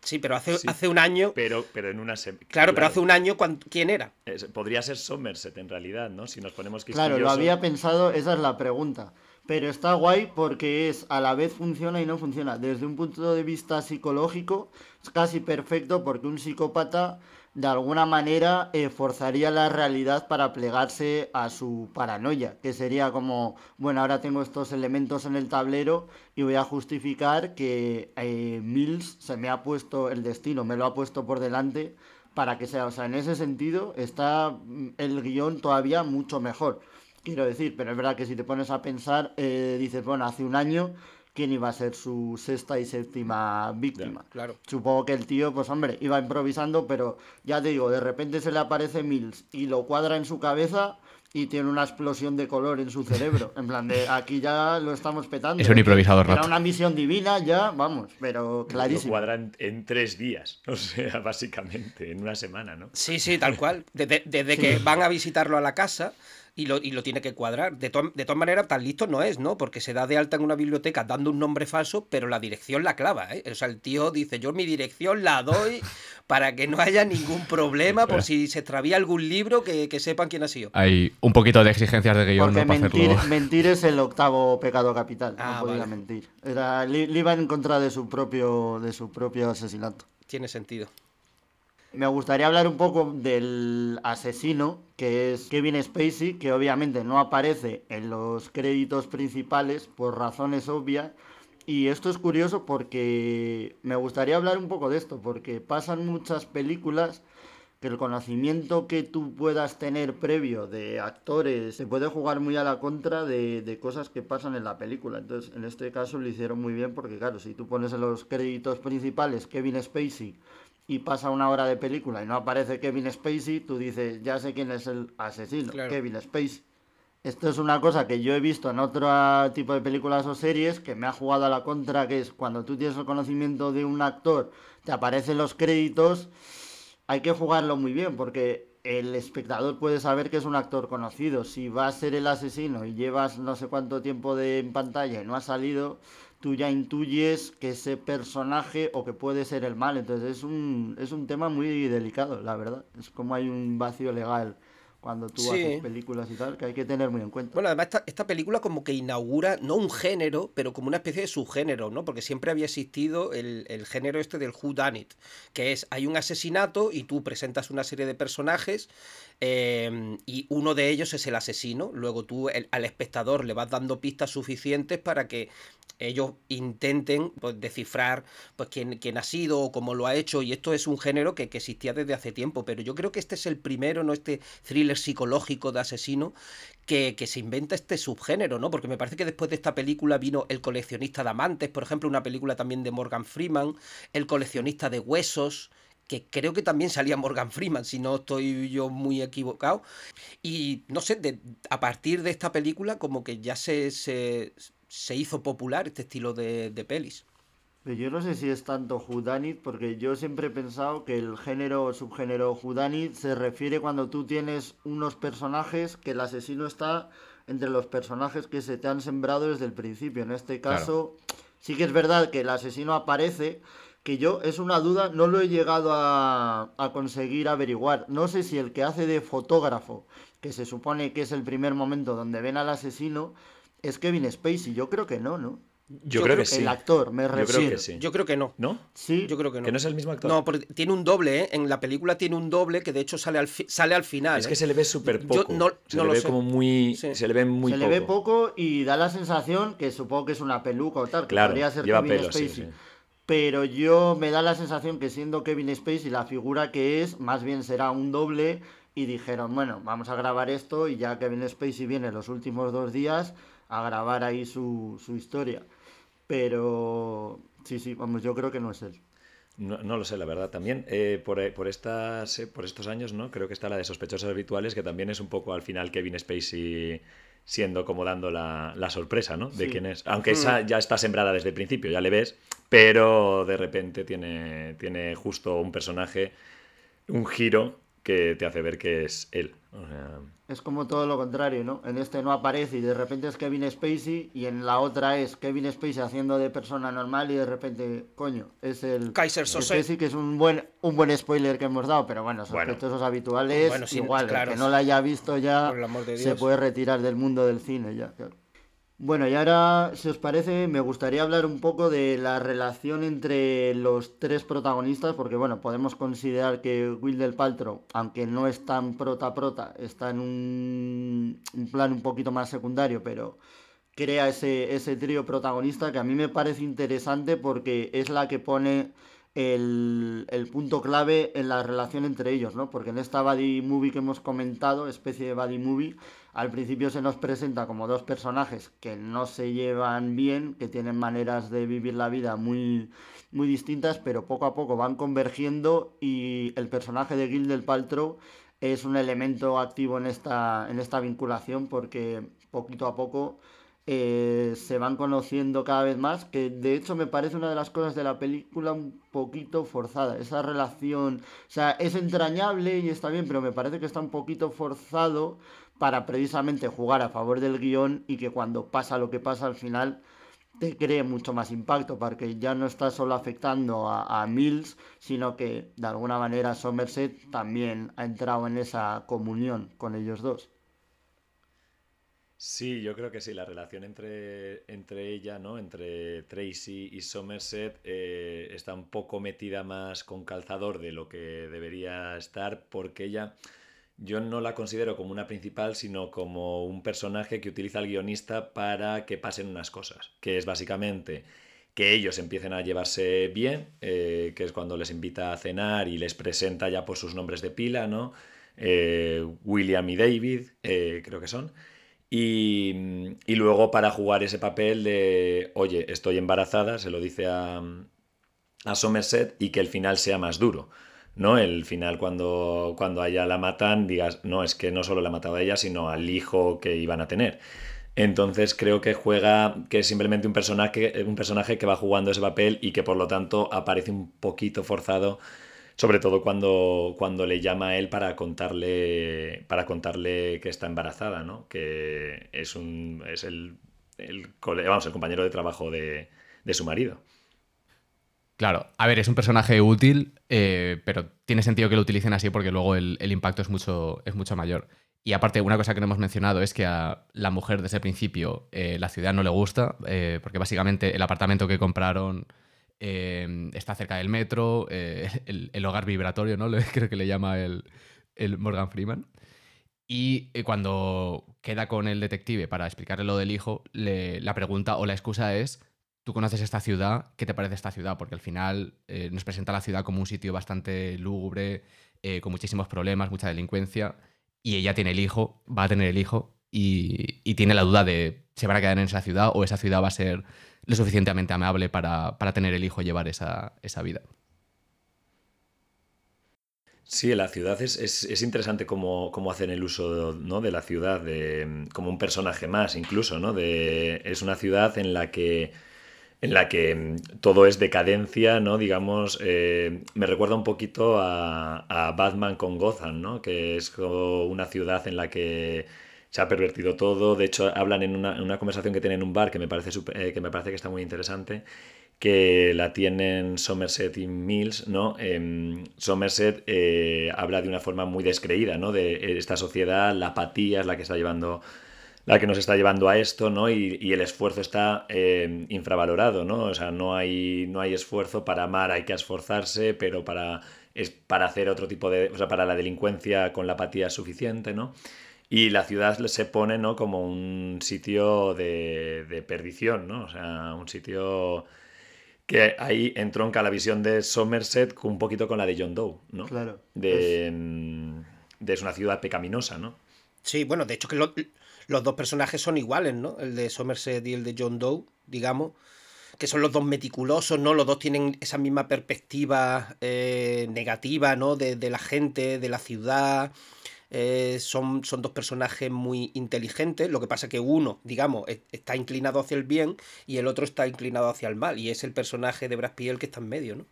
Sí, pero hace, Sí. hace un año. Pero, pero en una sem- Claro, pero hace un año, ¿cuán- ¿quién era? Podría ser Somerset en realidad, ¿no? Si nos ponemos Claro, lo había pensado, esa es la pregunta. Pero está guay porque es a la vez funciona y no funciona. Desde un punto de vista psicológico es casi perfecto porque un psicópata de alguna manera eh, forzaría la realidad para plegarse a su paranoia, que sería como, bueno, ahora tengo estos elementos en el tablero y voy a justificar que eh, Mills se me ha puesto el destino, me lo ha puesto por delante para que sea, o sea, en ese sentido está mm, el guion todavía mucho mejor. Quiero decir, pero es verdad que si te pones a pensar, eh, dices, bueno, hace un año, ¿quién iba a ser su sexta y séptima víctima? Claro. Supongo que el tío, pues hombre, iba improvisando, pero ya te digo, de repente se le aparece Mills y lo cuadra en su cabeza y tiene una explosión de color en su cerebro. En plan de, aquí ya lo estamos petando. Es un improvisador Era una misión divina ya, vamos, pero Lo clarísimo. cuadran en tres días, o sea, básicamente, en una semana, ¿no? Sí, sí, tal cual. Desde, desde que van a visitarlo a la casa y lo, y lo tiene que cuadrar. De, to- de todas maneras, tan listo no es, ¿no? Porque se da de alta en una biblioteca dando un nombre falso, pero la dirección la clava, ¿eh? O sea, el tío dice, yo mi dirección la doy para que no haya ningún problema por si se extravía algún libro que, sepan quién ha sido. Hay un poquito de exigencias de guion Porque mentir, mentir, es el octavo pecado capital. no ah, podía mentir. Era, le, iba en contra de su propio de su propio asesinato. Tiene sentido. Me gustaría hablar un poco del asesino, que es Kevin Spacey, que obviamente no aparece en los créditos principales por razones obvias. Y esto es curioso porque me gustaría hablar un poco de esto, porque pasan muchas películas que el conocimiento que tú puedas tener previo de actores se puede jugar muy a la contra de, cosas que pasan en la película. Entonces, en este caso lo hicieron muy bien porque, claro, si tú pones en los créditos principales Kevin Spacey y pasa una hora de película y no aparece Kevin Spacey, tú dices, ya sé quién es el asesino, Kevin Spacey. Esto es una cosa que yo he visto en otro tipo de películas o series que me ha jugado a la contra, que es cuando tú tienes el conocimiento de un actor, te aparecen los créditos, hay que jugarlo muy bien porque el espectador puede saber que es un actor conocido. Si va a ser el asesino y llevas no sé cuánto tiempo de, en pantalla y no ha salido, tú ya intuyes que ese personaje o que puede ser el mal. Entonces es un, es un tema muy delicado, la verdad. Es como hay un vacío legal cuando tú haces películas y tal, que hay que tener muy en cuenta. Bueno, además esta, esta, película como que inaugura, no un género, pero como una especie de subgénero, ¿no? Porque siempre había existido el, el género este del who done it, que es, hay un asesinato y tú presentas una serie de personajes Em, y uno de ellos es el asesino. Luego tú al espectador le vas dando pistas suficientes para que ellos intenten pues, descifrar pues, quién, quién, ha sido o cómo lo ha hecho. Y esto es un género que, que, existía desde hace tiempo. Pero yo creo que este es el primero, ¿no? Este thriller psicológico de asesino que, que, se inventa este subgénero, ¿no? Porque me parece que después de esta película vino El coleccionista de amantes, por ejemplo, una película también de Morgan Freeman, El coleccionista de huesos que creo que también salía Morgan Freeman, si no estoy yo muy equivocado. Y no sé, a partir de esta película como que ya se, se, hizo popular este estilo de, de pelis. Yo no sé si es tanto Judanit, porque yo siempre he pensado que el género o subgénero Judanit se refiere cuando tú tienes unos personajes que el asesino está entre los personajes que se te han sembrado desde el principio. En este caso, sí que es verdad que el asesino aparece, que yo es una duda, no lo he llegado a, conseguir averiguar. No sé si el que hace de fotógrafo, que se supone que es el primer momento donde ven al asesino, es Kevin Spacey. Yo creo que no, ¿no? Yo, creo, que sí. El actor, me refiero. Yo creo que sí. Yo creo que no. ¿No? Sí. Yo creo que no. Que no es el mismo actor. No, porque tiene un doble, ¿eh? En la película tiene un doble que de hecho sale al, sale al final. Es que ¿eh? se le ve súper poco. no, se le ve como muy. Se le ve muy poco. Se le ve poco y da la sensación que supongo que es una peluca o tal. Que claro, podría ser lleva Kevin pelo, Spacey pero yo me da la sensación que siendo Kevin Spacey la figura que es, más bien será un doble y dijeron, bueno, vamos a grabar esto y ya Kevin Spacey viene los últimos dos días a grabar ahí su, su historia. Pero sí, sí, vamos, yo creo que no es él. No, no, lo sé, la verdad. También eh, por, por, estas, eh, por estos años, ¿no? Creo que está la de sospechosos habituales, que también es un poco al final Kevin Spacey siendo como dando la, la sorpresa, ¿no? De quién es. Aunque esa mm. ya está sembrada desde el principio, ya le ves, pero de repente tiene, tiene justo un personaje, un giro que te hace ver que es él. Es como todo lo contrario, ¿no? En este no aparece y de repente es Kevin Spacey y en la otra es Kevin Spacey haciendo de persona normal y de repente, coño, es el Kaiser Sose. que es un buen un buen spoiler que hemos dado, pero bueno, sospechosos habituales, igual, que no lo haya visto ya se puede retirar del mundo del cine ya, claro. Bueno, y ahora, si os parece, me gustaría hablar un poco de la relación entre los tres protagonistas, porque bueno, podemos considerar que Will del Paltrow, aunque no es tan prota-prota, está en un, plan un poquito más secundario, pero crea ese, ese trío protagonista que a mí me parece interesante porque es la que pone el, punto clave en la relación entre ellos, ¿no? Porque en esta Buddy Movie que hemos comentado, especie de Buddy Movie, al principio se nos presenta como dos personajes que no se llevan bien, que tienen maneras de vivir la vida muy, muy distintas, pero poco a poco van convergiendo y el personaje de Gil del Paltrow es un elemento activo en esta, en esta vinculación porque poquito a poco eh, se van conociendo cada vez más, que de hecho me parece una de las cosas de la película un poquito forzada. Esa relación, o sea, es entrañable y está bien, pero me parece que está un poquito forzado para precisamente jugar a favor del guion y que cuando pasa lo que pasa al final te cree mucho más impacto, porque ya no está solo afectando a, a, Mills, sino que de alguna manera Somerset también ha entrado en esa comunión con ellos dos. Sí, yo creo que sí, la relación entre, entre ella, ¿no? Entre Tracy y Somerset eh, está un poco metida más con calzador de lo que debería estar, porque ella, yo no la considero como una principal, sino como un personaje que utiliza al guionista para que pasen unas cosas, que es básicamente que ellos empiecen a llevarse bien, eh, que es cuando les invita a cenar y les presenta ya por sus nombres de pila, ¿no? Eh, William y David, creo que son. Y, luego para jugar ese papel de, oye, estoy embarazada, se lo dice a, a Somerset y que el final sea más duro. ¿no? El final cuando, cuando a ella la matan, digas, no, es que no solo la ha matado a ella, sino al hijo que iban a tener. Entonces creo que juega, que es simplemente un personaje, un personaje que va jugando ese papel y que por lo tanto aparece un poquito forzado sobre todo cuando, cuando le llama a él para contarle, para contarle que está embarazada, ¿no? Que es, un, es el, el, vamos, el compañero de trabajo de, su marido. Claro, a ver, es un personaje útil, eh, pero tiene sentido que lo utilicen así porque luego el, impacto es mucho, es mucho mayor. Y aparte, una cosa que no hemos mencionado es que a la mujer desde el principio eh, la ciudad no le gusta, eh, porque básicamente el apartamento que compraron Em, está cerca del metro, eh, el, hogar vibratorio, ¿no? Creo que le llama el, Morgan Freeman. Y eh, cuando queda con el detective para explicarle lo del hijo, la pregunta o la excusa es, tú conoces esta ciudad, ¿qué te parece esta ciudad? Porque al final eh, nos presenta la ciudad como un sitio bastante lúgubre, con muchísimos problemas, mucha delincuencia, y ella tiene el hijo, va a tener el hijo, y, y tiene la duda de, ¿se van a quedar en esa ciudad o esa ciudad va a ser lo suficientemente amable para, tener el hijo llevar esa, vida. Sí, la ciudad es, interesante cómo, hacen el uso ¿no? de la ciudad de, como un personaje más, incluso, ¿no? De, es una ciudad en la que en la que todo es decadencia, ¿no? Digamos, eh, me recuerda un poquito a, a, Batman con Gotham, ¿no? Que es como una ciudad en la que se ha pervertido todo. De hecho, hablan en una, conversación que tienen en un bar que me, parece eh, que me parece que está muy interesante, que la tienen Somerset y Mills, ¿no? Em, Somerset eh, habla de una forma muy descreída, ¿no? De esta sociedad, la apatía es la que está llevando la que nos está llevando a esto, ¿no? Y, el esfuerzo está em, infravalorado, ¿no? O sea, no hay, no hay esfuerzo para amar, hay que esforzarse, pero para, es para hacer otro tipo de... O sea, para la delincuencia con la apatía es suficiente, ¿no? Y la ciudad se pone ¿no? como un sitio de, perdición, ¿no? O sea, un sitio que ahí entronca la visión de Somerset un poquito con la de John Doe, ¿no? Claro. De, mm, de es una ciudad pecaminosa, ¿no? Sí, bueno, de hecho que los dos personajes son iguales, ¿no? El de Somerset y el de John Doe, digamos, que son los dos meticulosos, ¿no? Los dos tienen esa misma perspectiva eh, negativa, ¿no? De, de, la gente, de la ciudad, eh, son, son dos personajes muy inteligentes, lo que pasa que uno, digamos, e, está inclinado hacia el bien y el otro está inclinado hacia el mal, y es el personaje de Brad Pitt el que está en medio, ¿no?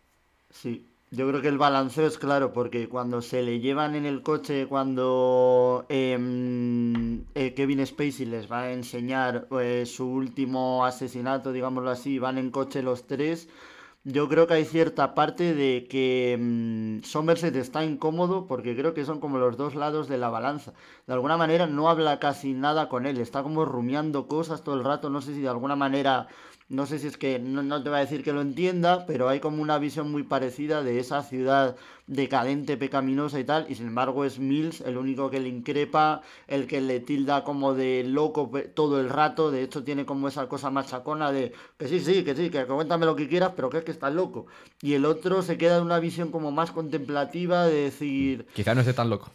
Sí, yo creo que el balanceo es claro, porque cuando se le llevan en el coche, cuando eh, Kevin Spacey les va a enseñar eh, su último asesinato, digámoslo así, van en coche los tres yo creo que hay cierta parte de que mm, Somerset está incómodo porque creo que son como los dos lados de la balanza. De alguna manera no habla casi nada con él, está como rumiando cosas todo el rato, no sé si de alguna manera no sé si es que no, te va a decir que lo entienda, pero hay como una visión muy parecida de esa ciudad decadente, pecaminosa y tal, y sin embargo es Mills el único que le increpa, el que le tilda como de loco todo el rato, de hecho tiene como esa cosa machacona de que sí, sí, que sí, que cuéntame lo que quieras, pero que es que estás loco. Y el otro se queda en una visión como más contemplativa de decir... Quizá no esté tan loco.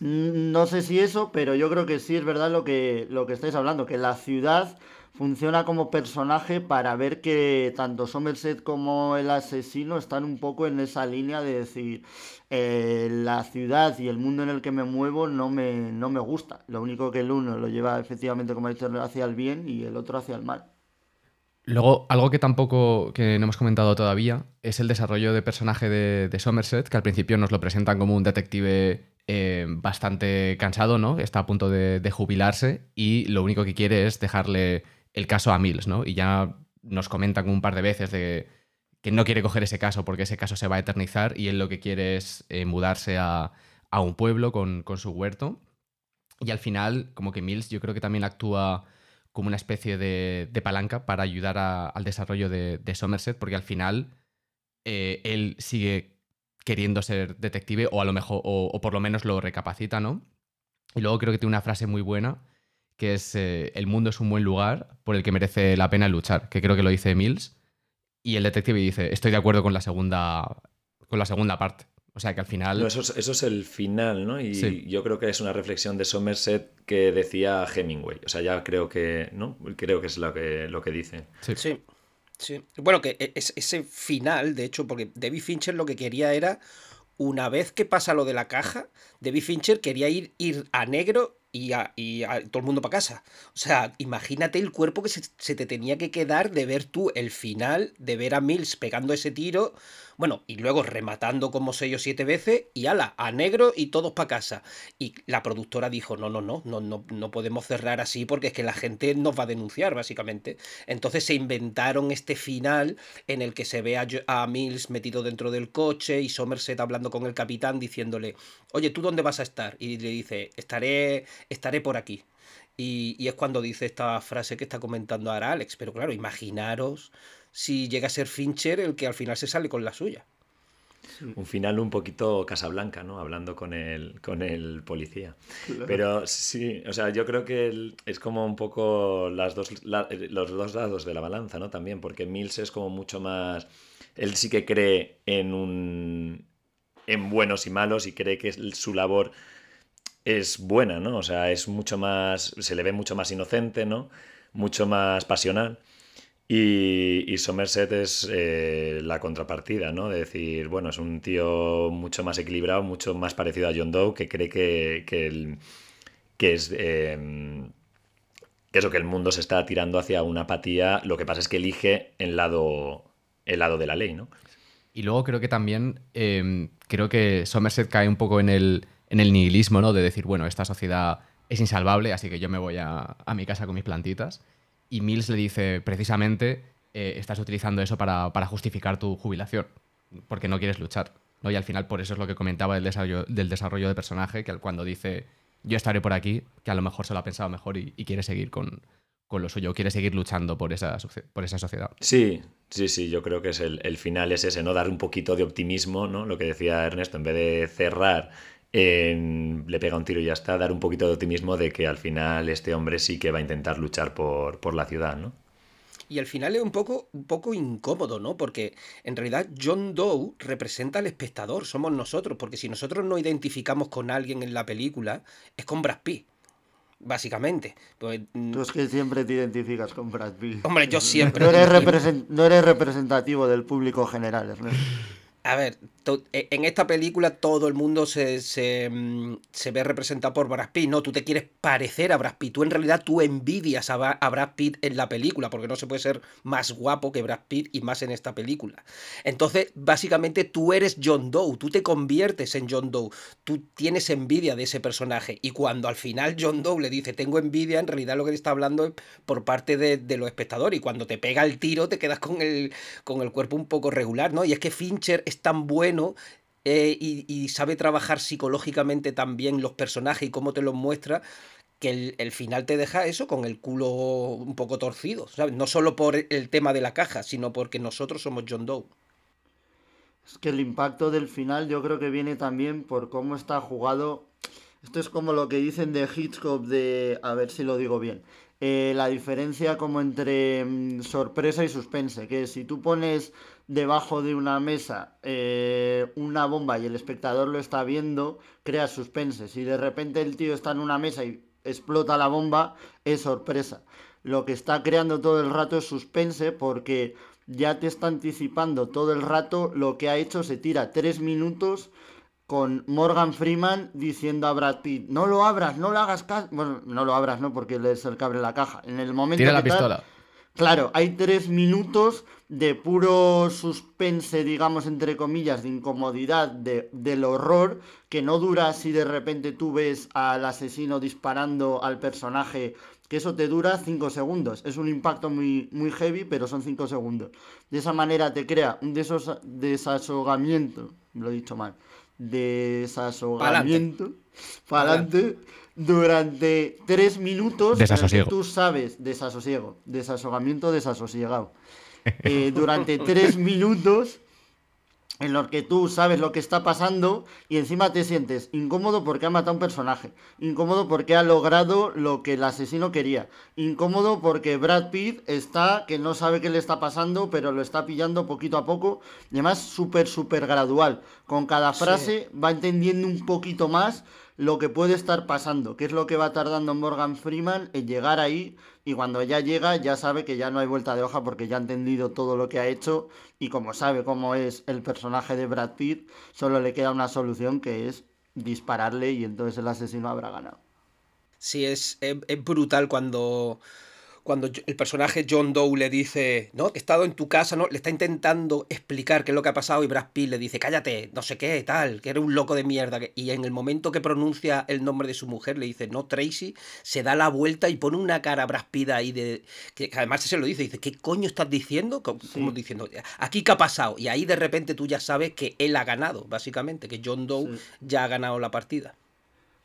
No sé si eso, pero yo creo que sí es verdad lo que, lo que estáis hablando, que la ciudad funciona como personaje para ver que tanto Somerset como el asesino están un poco en esa línea de decir eh, la ciudad y el mundo en el que me muevo no me, no me gusta. Lo único que el uno lo lleva efectivamente, como ha dicho, hacia el bien y el otro hacia el mal. Luego, algo que tampoco que no hemos comentado todavía es el desarrollo de personaje de, Somerset, que al principio nos lo presentan como un detective eh, bastante cansado, ¿no? Está a punto de, jubilarse y lo único que quiere es dejarle el caso a Mills, ¿no? Y ya nos comentan un par de veces de que no quiere coger ese caso porque ese caso se va a eternizar y él lo que quiere es eh, mudarse a, un pueblo con, su huerto. Y al final, como que Mills yo creo que también actúa como una especie de, palanca para ayudar al desarrollo de, Somerset, porque al final eh, él sigue queriendo ser detective o a lo mejor, o, por lo menos lo recapacita, ¿no? Y luego creo que tiene una frase muy buena que es eh, el mundo es un buen lugar por el que merece la pena luchar, que creo que lo dice Mills. Y el detective dice, estoy de acuerdo con la segunda, con la segunda parte. O sea que al final... eso, es, el final, ¿no? Y yo creo que es una reflexión de Somerset que decía Hemingway. O sea, ya creo que, ¿no? Creo que es lo que, lo que dice. Sí. sí. Bueno, que e, es, ese final, de hecho, porque David Fincher lo que quería era, una vez que pasa lo de la caja, David Fincher quería ir, ir a negro y, a, todo el mundo para casa. O sea, imagínate el cuerpo que se, se, te tenía que quedar de ver tú el final, de ver a Mills pegando ese tiro. Bueno, y luego rematando como seis o siete veces y ala, a negro y todos para casa. Y la productora dijo, no, no, no, no, no, no podemos cerrar así porque es que la gente nos va a denunciar, básicamente. Entonces se inventaron este final en el que se ve a, Mills metido dentro del coche y Somerset hablando con el capitán diciéndole, oye, ¿tú dónde vas a estar? Y le dice, estaré, estaré por aquí. Y, y, es cuando dice esta frase que está comentando ahora Alex. Pero claro, imaginaros si llega a ser Fincher el que al final se sale con la suya. Un final un poquito Casablanca, ¿no? Hablando con el, con el policía. Pero sí, o sea, yo creo que es como un poco las dos, los dos lados de la balanza, ¿no? También, porque Mills es como mucho más... Él sí que cree en un... en buenos y malos y cree que su labor es buena, ¿no? O sea, es mucho más... se le ve mucho más inocente, ¿no? Mucho más pasional. Y, Somerset es eh, la contrapartida, ¿no? De decir, bueno, es un tío mucho más equilibrado, mucho más parecido a John Doe, que cree que, que, que es... Eh, eso, que el mundo se está tirando hacia una apatía, lo que pasa es que elige el lado, el lado de la ley, ¿no? Y luego creo que también, em, creo que Somerset cae un poco en el, en el nihilismo, ¿no? De decir, bueno, esta sociedad es insalvable, así que yo me voy a, a mi casa con mis plantitas. Y Mills le dice, precisamente, eh, estás utilizando eso para, justificar tu jubilación, porque no quieres luchar. ¿no? Y al final, por eso es lo que comentaba del desarrollo, del desarrollo de personaje, que cuando dice, yo estaré por aquí, que a lo mejor se lo ha pensado mejor y, quiere seguir con, lo suyo, quiere seguir luchando por esa, por esa sociedad. Sí, sí, sí, yo creo que es el, final es ese, ¿no? Dar un poquito de optimismo, ¿no? Lo que decía Ernesto, en vez de cerrar le pega un tiro y ya está, dar un poquito de optimismo de que al final este hombre sí que va a intentar luchar por, por la ciudad, ¿no? Y al final es un poco, un poco incómodo, ¿no? Porque en realidad John Doe representa al espectador, somos nosotros, porque si nosotros no identificamos con alguien en la película, es con Brad Pitt básicamente. Pues, mm, Tú es que siempre te identificas con Brad Pitt. Hombre, yo siempre. No eres, no eres representativo del público general, Ernesto. A ver, en esta película todo el mundo se, mm, se, ve representado por Brad Pitt, ¿no? Tú te quieres parecer a Brad Pitt, tú en realidad tú envidias a, Brad Pitt en la película, porque no se puede ser más guapo que Brad Pitt y más en esta película. Entonces, básicamente tú eres John Doe, tú te conviertes en John Doe, tú tienes envidia de ese personaje y cuando al final John Doe le dice tengo envidia, en realidad lo que te está hablando es por parte de, de los espectadores y cuando te pega el tiro te quedas con el, con el cuerpo un poco regular, ¿no? Y es que Fincher es tan bueno eh, y, sabe trabajar psicológicamente también los personajes y cómo te los muestra, que el, final te deja eso con el culo un poco torcido, No solo por el tema de la caja, sino porque nosotros somos John Doe. Es que el impacto del final yo creo que viene también por cómo está jugado. Esto es como lo que dicen de Hitchcock de... A ver si lo digo bien. Eh, la diferencia como entre mm, sorpresa y suspense. Que si tú pones debajo de una mesa eh, una bomba y el espectador lo está viendo, crea suspense. Si de repente el tío está en una mesa y explota la bomba, es sorpresa. Lo que está creando todo el rato es suspense porque ya te está anticipando todo el rato lo que ha hecho. Se tira tres minutos con Morgan Freeman diciendo a Brad Pitt, no lo abras, no lo hagas caso. Bueno, no lo abras, ¿no? Porque le es el cabre la caja. En el momento Tira la pistola. Claro, hay tres minutos de puro suspense, digamos, entre comillas, de incomodidad, de, del horror, que no dura si de repente tú ves al asesino disparando al personaje que eso te dura 5 segundos. Es un impacto muy, muy heavy, pero son 5 segundos. De esa manera te crea un desasogamiento, lo he dicho mal, desasogamiento, para adelante, durante 3 minutos. Desasosiego. Tú sabes, desasosiego, desasogamiento desasosiegado. Eh, durante 3 minutos en los que tú sabes lo que está pasando y encima te sientes incómodo porque ha matado a un personaje, incómodo porque ha logrado lo que el asesino quería, incómodo porque Brad Pitt está que no sabe qué le está pasando, pero lo está pillando poquito a poco, y además súper, súper gradual. Con cada frase va entendiendo un poquito más lo que puede estar pasando, que es lo que va tardando Morgan Freeman en llegar ahí y cuando ya llega ya sabe que ya no hay vuelta de hoja porque ya ha entendido todo lo que ha hecho y como sabe cómo es el personaje de Brad Pitt, solo le queda una solución que es dispararle y entonces el asesino habrá ganado. Sí, es, es, es brutal cuando cuando el personaje John Doe le dice, ¿no? He estado en tu casa, ¿no? Le está intentando explicar qué es lo que ha pasado y Brad Pitt le dice, cállate, no sé qué, tal, que eres un loco de mierda. Y en el momento que pronuncia el nombre de su mujer, le dice, no, Tracy, se da la vuelta y pone una cara a Brad Pitt ahí de... Que, además se lo dice, dice, ¿qué coño estás diciendo? Como, diciendo, ¿aquí qué ha pasado? Y ahí de repente tú ya sabes que él ha ganado, básicamente, que John Doe ya ha ganado la partida.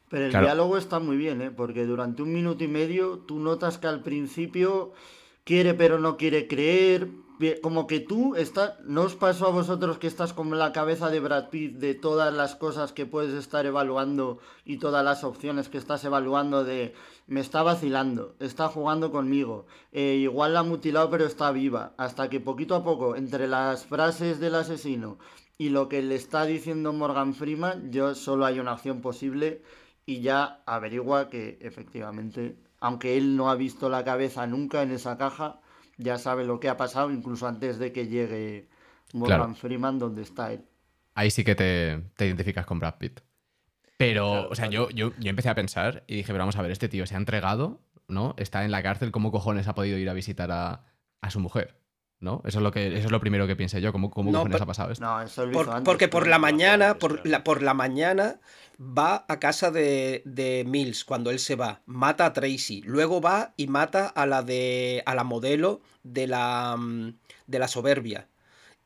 Pero el diálogo está muy bien, ¿eh? porque durante un minuto y medio tú notas que al principio quiere pero no quiere creer, como que tú estás, ¿no os pasó a vosotros que estás con la cabeza de Brad Pitt de todas las cosas que puedes estar evaluando y todas las opciones que estás evaluando de me está vacilando, está jugando conmigo, eh, igual la ha mutilado pero está viva, hasta que poquito a poco, entre las frases del asesino y lo que le está diciendo Morgan Freeman, yo solo hay una opción posible y ya averigua que efectivamente, aunque él no ha visto la cabeza nunca en esa caja, ya sabe lo que ha pasado incluso antes de que llegue Morgan Freeman donde está él. Ahí sí que te, identificas con Brad Pitt. Pero, o sea, yo, yo, yo, empecé a pensar y dije, pero vamos a ver, este tío se ha entregado, ¿no? Está en la cárcel, ¿cómo cojones ha podido ir a visitar a, a su mujer? ¿No? Eso es lo que eso es lo primero que piense yo. ¿Cómo, cómo ha pasado esto? No, eso porque por la mañana, por la, por la mañana, va a casa de, de, Mills cuando él se va. Mata a Tracy. Luego va y mata a la de. a la modelo de la. Mm, de la soberbia.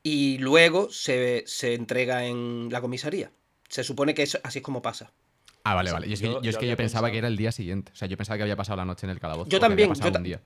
Y luego se, se entrega en la comisaría. Se supone que es, así es como pasa. Ah, vale, vale. Yo es que yo, es que yo pensaba que era el día siguiente. O sea, yo pensaba que había pasado la noche en el calabozo. Yo también. Yo,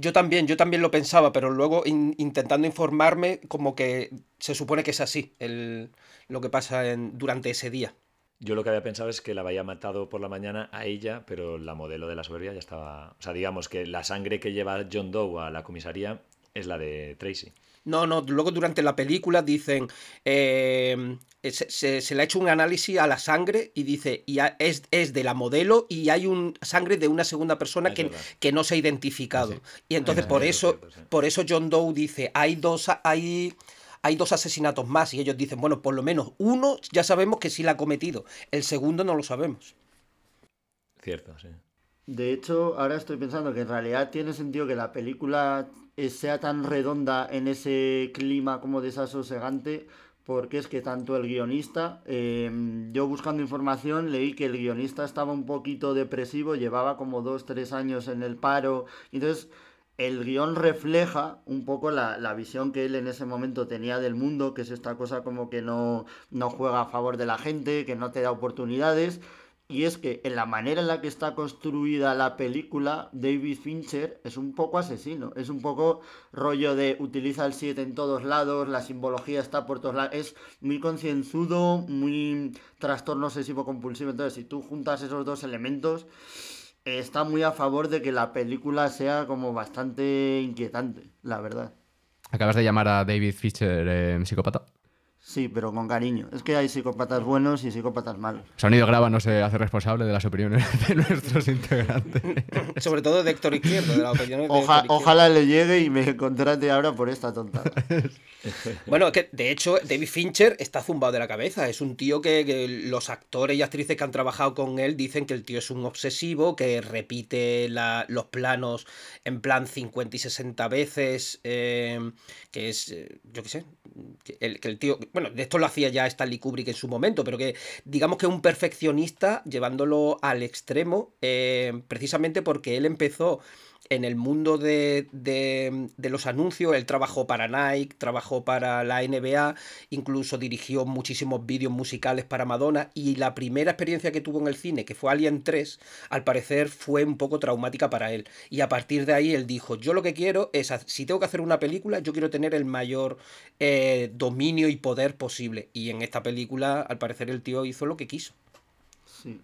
yo también, yo también lo pensaba, pero luego intentando informarme, como que se supone que es así el, lo que pasa en, durante ese día. Yo lo que había pensado es que la había matado por la mañana a ella, pero la modelo de la soberbia ya estaba. O sea, digamos que la sangre que lleva John Doe a la comisaría es la de Tracy. No, no, luego durante la película dicen, eh, se, le ha hecho un análisis a la sangre y dice, y es, es, de la modelo y hay un sangre de una segunda persona que, que, no se ha identificado. Y entonces por eso, por eso John Doe dice, hay dos, hay, hay dos asesinatos más y ellos dicen, bueno, por lo menos uno ya sabemos que sí la ha cometido, el segundo no lo sabemos. Cierto, sí. De hecho, ahora estoy pensando que en realidad tiene sentido que la película sea tan redonda en ese clima como desasosegante, porque es que tanto el guionista, em, yo buscando información leí que el guionista estaba un poquito depresivo, llevaba como dos, tres años en el paro, entonces el guion refleja un poco la, la, visión que él en ese momento tenía del mundo, que es esta cosa como que no, no juega a favor de la gente, que no te da oportunidades, y es que en la manera en la que está construida la película, David Fincher es un poco asesino. Es un poco rollo de utiliza el 7 en todos lados, la simbología está por todos lados. Es muy concienzudo, muy trastorno obsesivo compulsivo. Entonces, si tú juntas esos dos elementos, está muy a favor de que la película sea como bastante inquietante, la verdad. ¿Acabas de llamar a David Fincher eh, psicópata? Sí, pero con cariño. Es que hay psicópatas buenos y psicópatas malos. Sonido Graba no se hace responsable de las opiniones de nuestros integrantes. Sobre todo de Héctor Izquierdo, de las opiniones de Ojalá le llegue y me contrate ahora por esta tontada. bueno, que de hecho David Fincher está zumbado de la cabeza. Es un tío que, los actores y actrices que han trabajado con él dicen que el tío es un obsesivo, que repite los planos en plan 50 y 60 veces, eh, que es, eh, yo qué sé, que el, que el tío bueno, de esto lo hacía ya Stanley Kubrick en su momento, pero que digamos que un perfeccionista llevándolo al extremo, eh, precisamente porque él empezó en el mundo de, los anuncios, él trabajó para Nike, trabajó para la NBA, incluso dirigió muchísimos vídeos musicales para Madonna y la primera experiencia que tuvo en el cine, que fue Alien 3, al parecer fue un poco traumática para él. Y a partir de ahí él dijo, yo lo que quiero es, si tengo que hacer una película, yo quiero tener el mayor eh, dominio y poder posible. Y en esta película, al parecer, el tío hizo lo que quiso. Sí.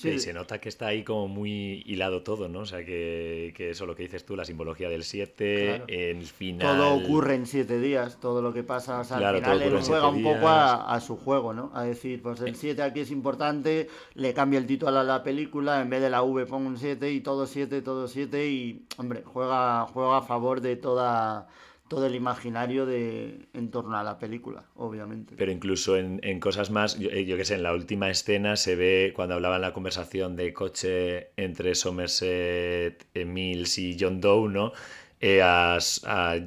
Sí, se nota que está ahí como muy hilado todo, ¿no? O sea, que, eso, lo que dices tú, la simbología del 7, el final... Todo ocurre en 7 días, todo lo que pasa, al final él juega un poco a, su juego, ¿no? A decir, pues el 7 aquí es importante, le cambia el título a la película, en vez de la V pongo un 7 y todo 7, todo 7 y, hombre, juega, juega a favor de toda todo el imaginario de en torno a la película, obviamente. Pero incluso en, cosas más, yo, eh, yo que sé, en la última escena se ve cuando hablaban la conversación de coche entre Somerset, eh, Mills y John Doe, ¿no? Eh, a,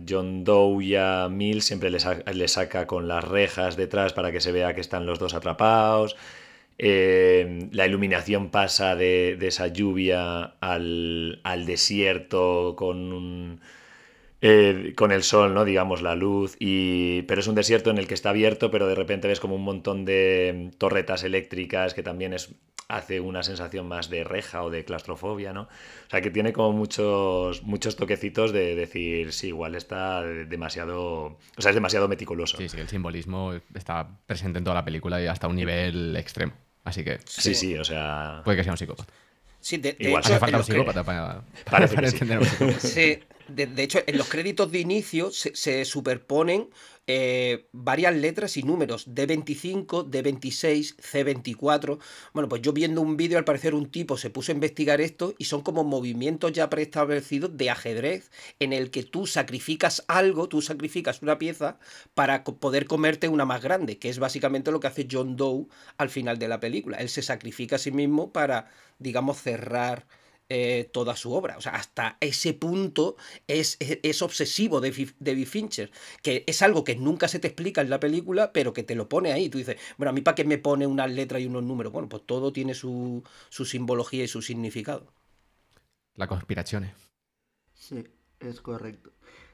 John Doe y a Mills siempre le, saca con las rejas detrás para que se vea que están los dos atrapados. la iluminación pasa de, esa lluvia al, al desierto con un eh, con el sol, ¿no? Digamos, la luz. Y... Pero es un desierto en el que está abierto, pero de repente ves como un montón de mm, torretas eléctricas que también es hace una sensación más de reja o de claustrofobia, ¿no? O sea, que tiene como muchos, muchos toquecitos de decir, sí, igual está demasiado, o sea, es demasiado meticuloso. Sí, sí, el simbolismo está presente en toda la película y hasta un nivel extremo. Así que... Sí, sí, o sea... Puede que sea un psicópata. Sí, de, Igual, hace falta un psicópata para, para, entender un psicópata. Sí, de, hecho, en los créditos de inicio se, superponen eh, varias letras y números, D25, D26, C24. Bueno, pues yo viendo un vídeo, al parecer un tipo se puso a investigar esto y son como movimientos ya preestablecidos de ajedrez en el que tú sacrificas algo, tú sacrificas una pieza para poder comerte una más grande, que es básicamente lo que hace John Doe al final de la película. Él se sacrifica a sí mismo para, digamos, cerrar eh, toda su obra. O sea, hasta ese punto es, es, obsesivo de David Fincher, que es algo que nunca se te explica en la película, pero que te lo pone ahí. Tú dices, bueno, a mí para qué me pone unas letras y unos números. Bueno, pues todo tiene su, su simbología y su significado. La conspiración. Sí, es correcto.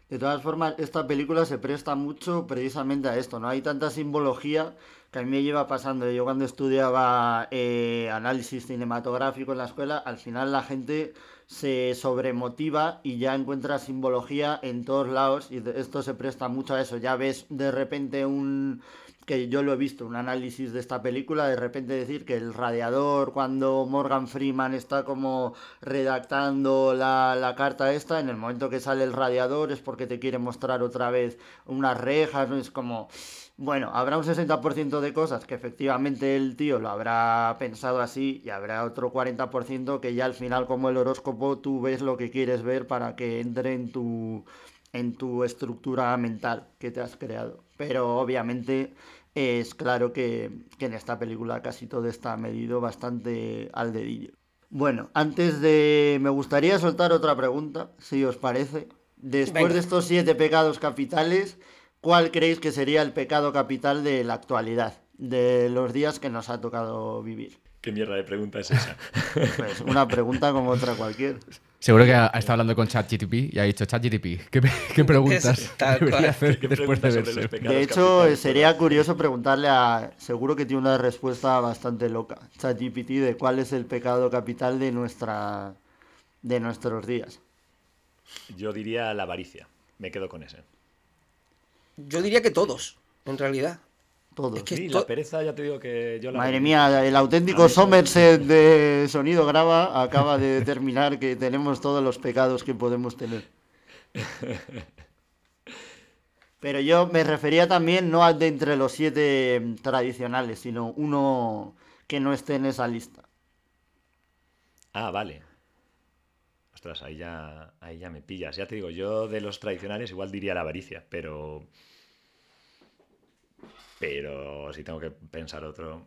De todas formas, esta película se presta mucho precisamente a esto, ¿no? Hay tanta simbología que a mí me lleva pasando. Yo cuando estudiaba eh, análisis cinematográfico en la escuela, al final la gente se sobremotiva y ya encuentra simbología en todos lados y esto se presta mucho a eso. Ya ves de repente un que yo lo he visto, un análisis de esta película, de repente decir que el radiador, cuando Morgan Freeman está como redactando la, la carta esta, en el momento que sale el radiador es porque te quiere mostrar otra vez unas rejas, ¿no? es como bueno, habrá un 60% de cosas que efectivamente el tío lo habrá pensado así y habrá otro 40% que ya al final como el horóscopo tú ves lo que quieres ver para que entre en tu, en tu estructura mental que te has creado. Pero obviamente es claro que, en esta película casi todo está medido bastante al dedillo. Bueno, antes de... me gustaría soltar otra pregunta, si os parece. Después de estos siete pecados capitales... ¿Cuál creéis que sería el pecado capital de la actualidad, de los días que nos ha tocado vivir? ¿Qué mierda de pregunta es esa? Pues una pregunta como otra cualquier. Seguro que ha, estado hablando con ChatGTP y ha dicho ChatGTP, ¿qué, qué preguntas debería hacer después de verse? De hecho, sería curioso preguntarle a... Seguro que tiene una respuesta bastante loca, ChatGPT, de cuál es el pecado capital de, nuestra, de nuestros días. Yo diría la avaricia. Me quedo con ese. Yo diría que todos, en realidad. Todos. sí, la pereza, ya te digo que yo la. Madre mía, el auténtico Somerset de Sonido Graba acaba de determinar que tenemos todos los pecados que podemos tener. Pero yo me refería también no al de entre los siete tradicionales, sino uno que no esté en esa lista. Ah, vale. Ostras, ahí ya, ahí ya me pillas. Ya te digo, yo de los tradicionales igual diría la avaricia, pero pero si tengo que pensar otro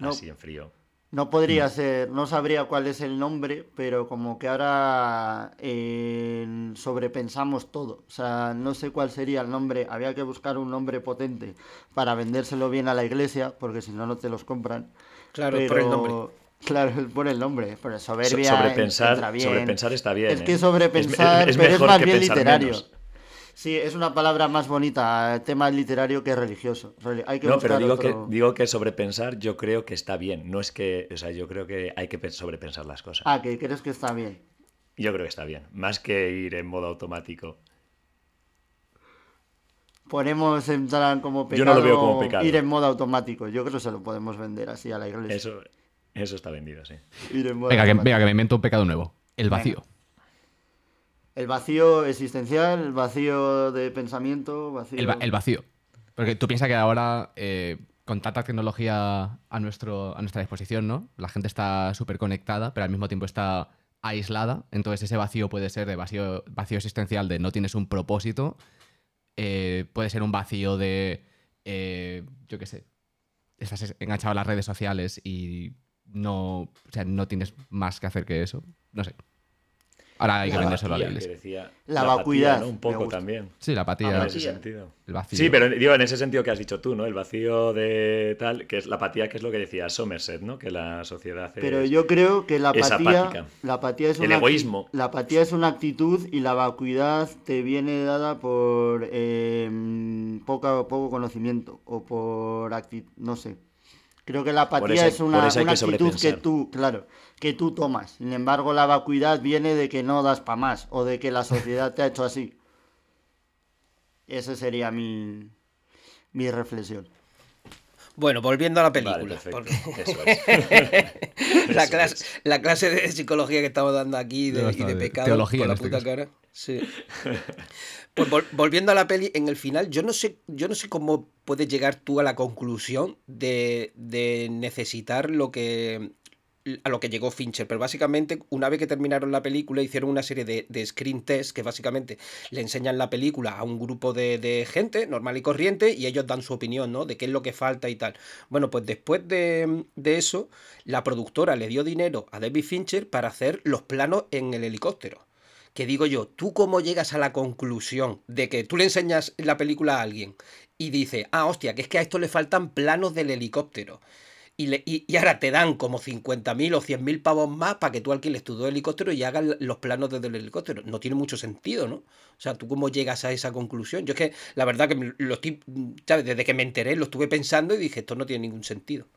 así en frío. No podría ser, no sabría cuál es el nombre, pero como que ahora eh, sobrepensamos todo. O sea, no sé cuál sería el nombre. Había que buscar un nombre potente para vendérselo bien a la iglesia, porque si no, no te los compran. Claro, por el nombre. Claro, por el nombre. Pero soberbia sobrepensar, bien. sobrepensar está bien. Es que ¿eh? sobrepensar, es, pero es más bien literario. Sí, es una palabra más bonita, tema literario que religioso. Hay que no, pero digo, que, digo que sobrepensar yo creo que está bien. No es que, o sea, yo creo que hay que sobrepensar las cosas. Ah, que crees que está bien. Yo creo que está bien, más que ir en modo automático. Ponemos en plan como pecado, yo no lo veo como pecado. ir en modo automático. Yo creo que se lo podemos vender así a la iglesia. Eso, eso está vendido, sí. venga, que, venga, que me invento un pecado nuevo. El vacío. El vacío existencial, el vacío de pensamiento, vacío... El, vacío. Porque tú piensas que ahora, eh, con tanta tecnología a, nuestro, a nuestra disposición, ¿no? La gente está súper conectada, pero al mismo tiempo está aislada. Entonces ese vacío puede ser de vacío, vacío existencial de no tienes un propósito. Eh, puede ser un vacío de, eh, yo qué sé, estás enganchado a las redes sociales y no, o sea, no tienes más que hacer que eso. No sé. Ahora hay que vendérselo a la iglesia. la, vacuidad. Un poco también. Sí, la apatía. en ese sentido. El vacío. Sí, pero digo, en ese sentido que has dicho tú, ¿no? El vacío de tal, que es la apatía, que es lo que decía Somerset, ¿no? Que la sociedad es, Pero yo creo que la apatía, la apatía es El egoísmo. La apatía es una actitud y la vacuidad te viene dada por eh, poco, poco conocimiento o por actitud, no sé. Creo que la apatía es una, actitud que tú, claro, que tú tomas. Sin embargo, la vacuidad viene de que no das para más o de que la sociedad te ha hecho así. Esa sería mi, mi reflexión. Bueno, volviendo a la película. la, clase, la, clase, de psicología que estamos dando aquí de, y de pecado teología la este puta cara. Sí. Pues volviendo a la peli, en el final, yo no sé, yo no sé cómo puedes llegar tú a la conclusión de, de necesitar lo que a lo que llegó Fincher, pero básicamente una vez que terminaron la película hicieron una serie de, de screen tests que básicamente le enseñan la película a un grupo de, de, gente normal y corriente y ellos dan su opinión, ¿no? De qué es lo que falta y tal. Bueno, pues después de, de eso, la productora le dio dinero a David Fincher para hacer los planos en el helicóptero que digo yo, ¿tú cómo llegas a la conclusión de que tú le enseñas la película a alguien y dice, ah, hostia, que es que a esto le faltan planos del helicóptero? Y, le, y, ahora te dan como 50.000 o 100.000 pavos más para que tú alquiles tu helicóptero y hagas los planos desde el helicóptero. No tiene mucho sentido, ¿no? O sea, ¿tú cómo llegas a esa conclusión? Yo es que la verdad que lo estoy, ¿sabes? Desde que me enteré lo estuve pensando y dije, esto no tiene ningún sentido.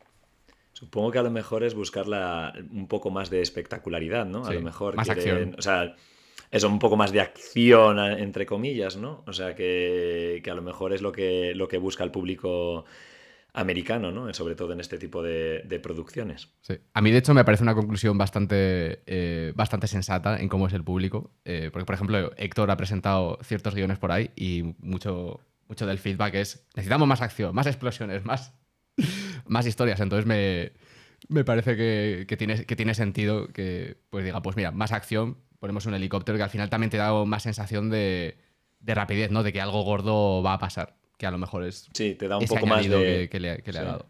Supongo que a lo mejor es buscar un poco más de espectacularidad, ¿no? a lo mejor más acción. O sea, eso, un poco más de acción, entre comillas, ¿no? O sea, que, a lo mejor es lo que, lo que busca el público americano, ¿no? Sobre todo en este tipo de, producciones. Sí. A mí, de hecho, me parece una conclusión bastante, eh, bastante sensata en cómo es el público. Eh, porque, por ejemplo, Héctor ha presentado ciertos guiones por ahí y mucho, mucho del feedback es necesitamos más acción, más explosiones, más, más historias. Entonces me, me parece que, que, tiene, que tiene sentido que pues diga, pues mira, más acción, ponemos un helicóptero que al final también te da más sensación de, rapidez, ¿no? De que algo gordo va a pasar. Que a lo mejor es. Sí, te da un poco más de. Que, le, ha dado.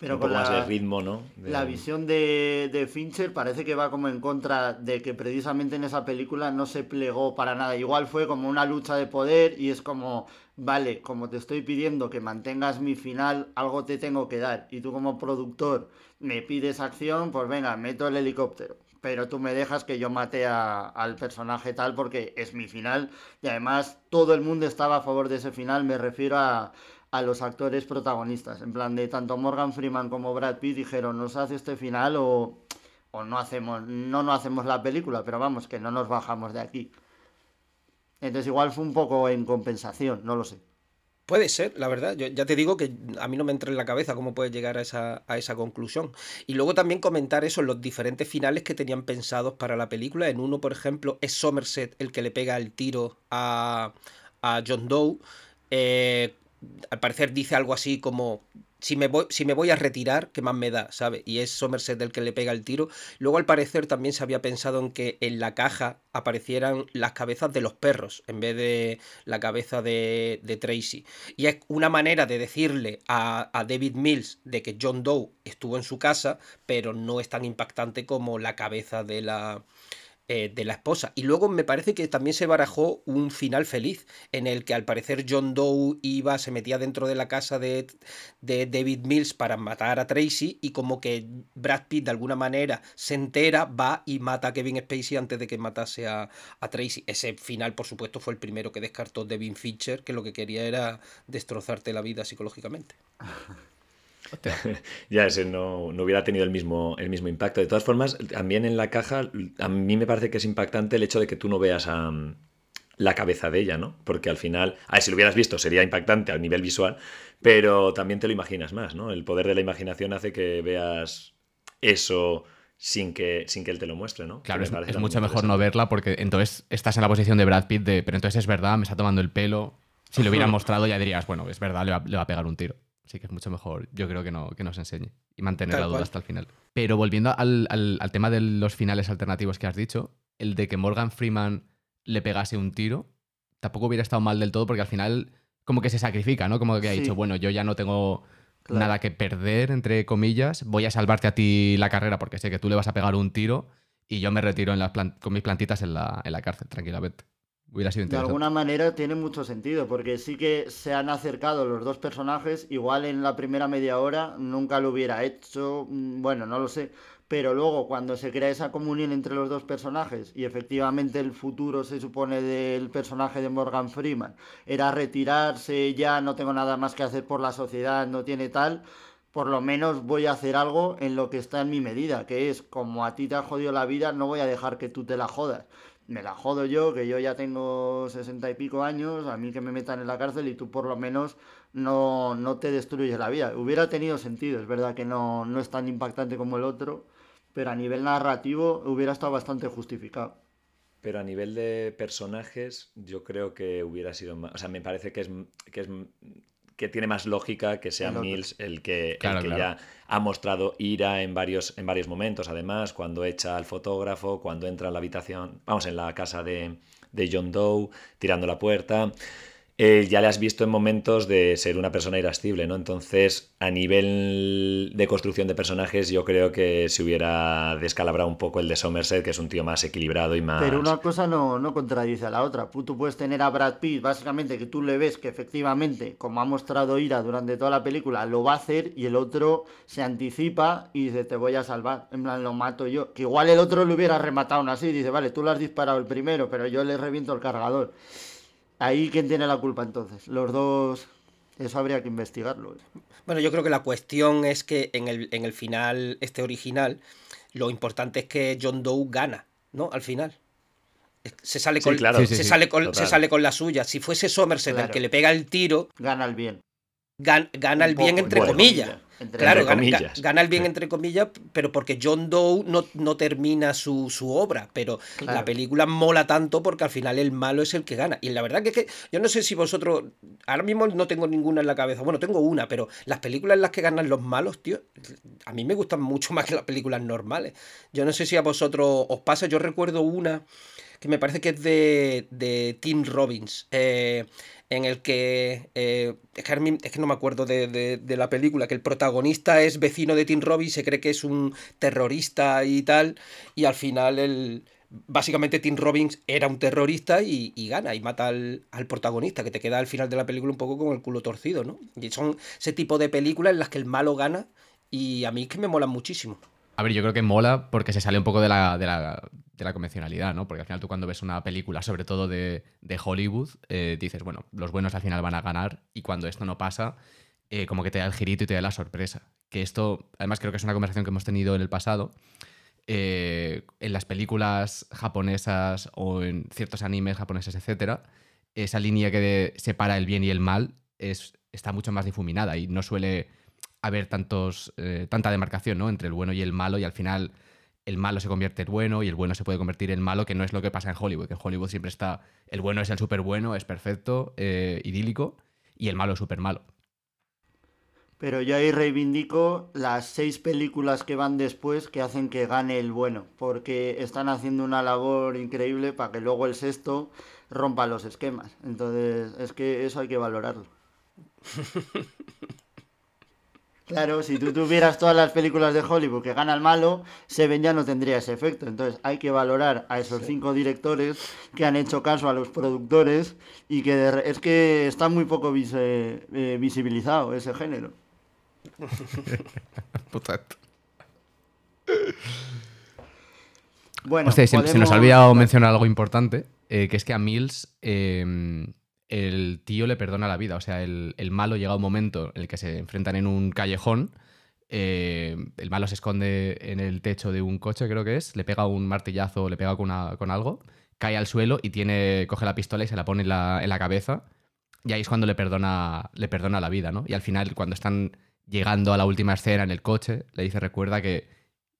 Pero un poco más de ritmo, ¿no? La visión de, de, Fincher parece que va como en contra de que precisamente en esa película no se plegó para nada. Igual fue como una lucha de poder y es como, vale, como te estoy pidiendo que mantengas mi final, algo te tengo que dar. Y tú como productor me pides acción, pues venga, meto el helicóptero pero tú me dejas que yo mate al personaje tal porque es mi final y además todo el mundo estaba a favor de ese final, me refiero a, los actores protagonistas, en plan de tanto Morgan Freeman como Brad Pitt dijeron, nos hace este final o, o no hacemos no no hacemos la película, pero vamos, que no nos bajamos de aquí. Entonces igual fue un poco en compensación, no lo sé. Puede ser, la verdad. Yo ya te digo que a mí no me entra en la cabeza cómo puedes llegar a esa, a esa conclusión. Y luego también comentar eso, los diferentes finales que tenían pensados para la película. En uno, por ejemplo, es Somerset el que le pega el tiro a, a John Doe. Eh, al parecer dice algo así como si me, voy, si me voy a retirar, ¿qué más me da? ¿Sabe? Y es Somerset el que le pega el tiro. Luego, al parecer, también se había pensado en que en la caja aparecieran las cabezas de los perros en vez de la cabeza de, de Tracy. Y es una manera de decirle a, a David Mills de que John Doe estuvo en su casa, pero no es tan impactante como la cabeza de la eh, de la esposa. Y luego me parece que también se barajó un final feliz, en el que al parecer John Doe iba, se metía dentro de la casa de, de David Mills para matar a Tracy y como que Brad Pitt de alguna manera se entera, va y mata a Kevin Spacey antes de que matase a, a Tracy. Ese final, por supuesto, fue el primero que descartó Devin Fincher, que lo que quería era destrozarte la vida psicológicamente. ya ese no, no, hubiera tenido el mismo, el mismo impacto. De todas formas, también en la caja, a mí me parece que es impactante el hecho de que tú no veas a, la cabeza de ella, ¿no? Porque al final, a ver, si lo hubieras visto sería impactante a nivel visual, pero también te lo imaginas más, ¿no? El poder de la imaginación hace que veas eso sin que, sin que él te lo muestre, ¿no? Claro, es, es mucho mejor no verla porque entonces estás en la posición de Brad Pitt de, pero entonces es verdad, me está tomando el pelo. Si lo hubieran mostrado ya dirías, bueno, es verdad, le va, le va a pegar un tiro. Así que es mucho mejor, yo creo que, no, que nos enseñe y mantener la duda hasta el final. Pero volviendo al, al, tema de los finales alternativos que has dicho, el de que Morgan Freeman le pegase un tiro, tampoco hubiera estado mal del todo porque al final como que se sacrifica, ¿no? Como que ha dicho, bueno, yo ya no tengo nada que perder, entre comillas, voy a salvarte a ti la carrera porque sé que tú le vas a pegar un tiro y yo me retiro en las con mis plantitas en la, en la cárcel, tranquilamente. De alguna manera tiene mucho sentido, porque sí que se han acercado los dos personajes, igual en la primera media hora nunca lo hubiera hecho, mm, bueno, no lo sé, pero luego cuando se crea esa comunión entre los dos personajes y efectivamente el futuro se supone del personaje de Morgan Freeman era retirarse, ya no tengo nada más que hacer por la sociedad, no tiene tal, por lo menos voy a hacer algo en lo que está en mi medida, que es como a ti te ha jodido la vida, no voy a dejar que tú te la jodas me la jodo yo, que yo ya tengo sesenta y pico años, a mí que me metan en la cárcel y tú por lo menos no, no te destruyes la vida. Hubiera tenido sentido, es verdad que no, no es tan impactante como el otro, pero a nivel narrativo hubiera estado bastante justificado. Pero a nivel de personajes, yo creo que hubiera sido más. O sea, me parece que es, que es que tiene más lógica que sea Mills el que, ya ha mostrado ira en varios, en varios momentos. Además, cuando echa al fotógrafo, cuando entra en la habitación, vamos, en la casa de, de John Doe, tirando la puerta. Eh, ya le has visto en momentos de ser una persona irascible, ¿no? Entonces, a nivel de construcción de personajes, yo creo que se hubiera descalabrado un poco el de Somerset, que es un tío más equilibrado y más... Pero una cosa no, no contradice a la otra. Tú puedes tener a Brad Pitt, básicamente, que tú le ves que efectivamente, como ha mostrado Ira durante toda la película, lo va a hacer y el otro se anticipa y dice, te voy a salvar. En plan, lo mato yo. Que igual el otro lo hubiera rematado aún así, dice, vale, tú lo has disparado el primero, pero yo le reviento el cargador. Ahí, ¿quién tiene la culpa entonces? Los dos. Eso habría que investigarlo. Bueno, yo creo que la cuestión es que en el, en el final, este original, lo importante es que John Doe gana, ¿no? Al final. Se sale con, se, sale con se sale con la suya. Si fuese Somerset el que le pega el tiro. Gana el bien. gana el bien, entre comillas claro, gana, el bien entre comillas, pero porque John Doe no, no termina su, obra, pero la película mola tanto porque al final el malo es el que gana. Y la verdad que es que yo no sé si vosotros, ahora mismo no tengo ninguna en la cabeza, bueno, tengo una, pero las películas en las que ganan los malos, tío, a mí me gustan mucho más que las películas normales. Yo no sé si a vosotros os pasa, yo recuerdo una que me parece que es de, de Tim Robbins. Eh, en el que, eh, es, que no me acuerdo de, la película, que el protagonista es vecino de Tim Robbins, se cree que es un terrorista y tal, y al final el, básicamente Tim Robbins era un terrorista y, gana y mata al, protagonista, que te queda al final de la película un poco con el culo torcido, ¿no? Y son ese tipo de películas en las que el malo gana y a mí es que me molan muchísimo. A ver, yo creo que mola porque se sale un poco de la, de la, de la convencionalidad, ¿no? Porque al final tú cuando ves una película, sobre todo de, de Hollywood, eh, dices, bueno, los buenos al final van a ganar y cuando esto no pasa, eh, como que te da el girito y te da la sorpresa. Que esto, además creo que es una conversación que hemos tenido en el pasado. Eh, en las películas japonesas o en ciertos animes japoneses, etcétera, esa línea que separa el bien y el mal es, está mucho más difuminada y no suele haber tantos, eh, tanta demarcación ¿no? entre el bueno y el malo y al final el malo se convierte en bueno y el bueno se puede convertir en malo, que no es lo que pasa en Hollywood, que en Hollywood siempre está el bueno es el súper bueno, es perfecto, eh, idílico, y el malo es súper malo. Pero yo ahí reivindico las seis películas que van después que hacen que gane el bueno, porque están haciendo una labor increíble para que luego el sexto rompa los esquemas. Entonces, es que eso hay que valorarlo. Claro, si tú tuvieras todas las películas de Hollywood que gana el malo, Seven ya no tendría ese efecto. Entonces hay que valorar a esos cinco directores que han hecho caso a los productores y que es que está muy poco eh, visibilizado ese género. bueno, se, nos ha olvidado mencionar algo importante, eh, que es que a Mills eh, el tío le perdona la vida. O sea, el, malo llega a un momento en el que se enfrentan en un callejón. Eh, el malo se esconde en el techo de un coche, creo que es, le pega un martillazo, le pega con, con algo, cae al suelo y tiene, coge la pistola y se la pone en la, cabeza. Y ahí es cuando le perdona, le perdona la vida, ¿no? Y al final, cuando están llegando a la última escena en el coche, le dice, recuerda que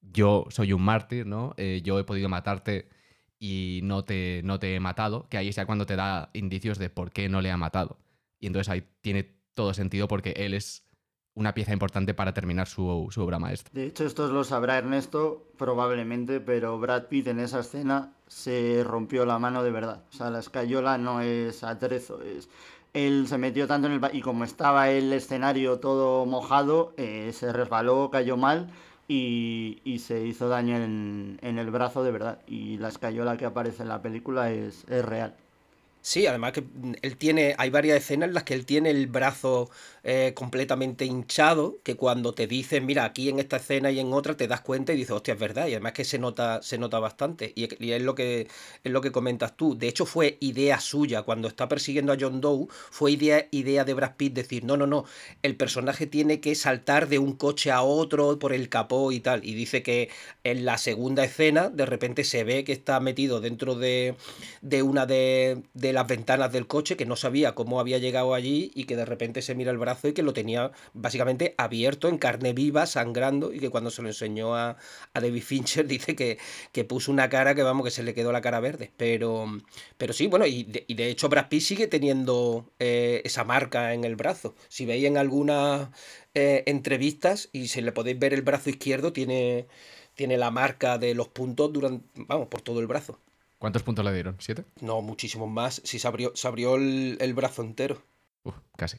yo soy un mártir, ¿no? Eh, yo he podido matarte y no te, no te he matado, que ahí es ya cuando te da indicios de por qué no le ha matado. Y entonces ahí tiene todo sentido porque él es una pieza importante para terminar su, obra maestra. De hecho, esto lo sabrá Ernesto probablemente, pero Brad Pitt en esa escena se rompió la mano de verdad. O sea, la escayola no es atrezo, es... Él se metió tanto en el... y como estaba el escenario todo mojado, eh, se resbaló, cayó mal y, se hizo daño en, en, el brazo de verdad. Y la escayola que aparece en la película es, es real. Sí, además que él tiene, hay varias escenas en las que él tiene el brazo eh, completamente hinchado, que cuando te dicen, mira, aquí en esta escena y en otra, te das cuenta y dices, hostia, es verdad, y además que se nota, se nota bastante, y, es, lo que, es lo que comentas tú. De hecho, fue idea suya, cuando está persiguiendo a John Doe, fue idea, idea de Brad Pitt decir, no, no, no, el personaje tiene que saltar de un coche a otro por el capó y tal, y dice que en la segunda escena, de repente se ve que está metido dentro de, de una de las ventanas del coche, que no sabía cómo había llegado allí y que de repente se mira el brazo y que lo tenía básicamente abierto en carne viva, sangrando, y que cuando se lo enseñó a, a David Fincher dice que, que, puso una cara que vamos, que se le quedó la cara verde. Pero, pero sí, bueno, y de, hecho Brad Pitt sigue teniendo eh, esa marca en el brazo. Si veis en algunas eh, entrevistas y si le podéis ver el brazo izquierdo, tiene, tiene la marca de los puntos durante, vamos, por todo el brazo. ¿Cuántos puntos le dieron? ¿Siete? No, muchísimos más. Si se abrió, se abrió el, el brazo entero. Uf, casi.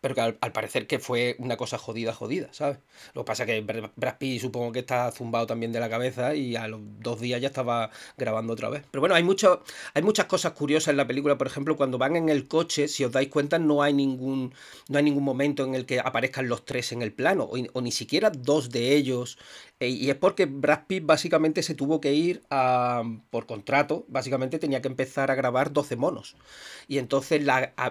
Pero que al, parecer que fue una cosa jodida, jodida, ¿sabes? Lo que pasa es que Brad Pitt supongo que está zumbado también de la cabeza y a los dos días ya estaba grabando otra vez. Pero bueno, hay, mucho, hay muchas cosas curiosas en la película. Por ejemplo, cuando van en el coche, si os dais cuenta, no hay ningún, no hay ningún momento en el que aparezcan los tres en el plano, o, o ni siquiera dos de ellos y es porque Brad Pitt básicamente se tuvo que ir a, por contrato, básicamente tenía que empezar a grabar 12 monos. Y entonces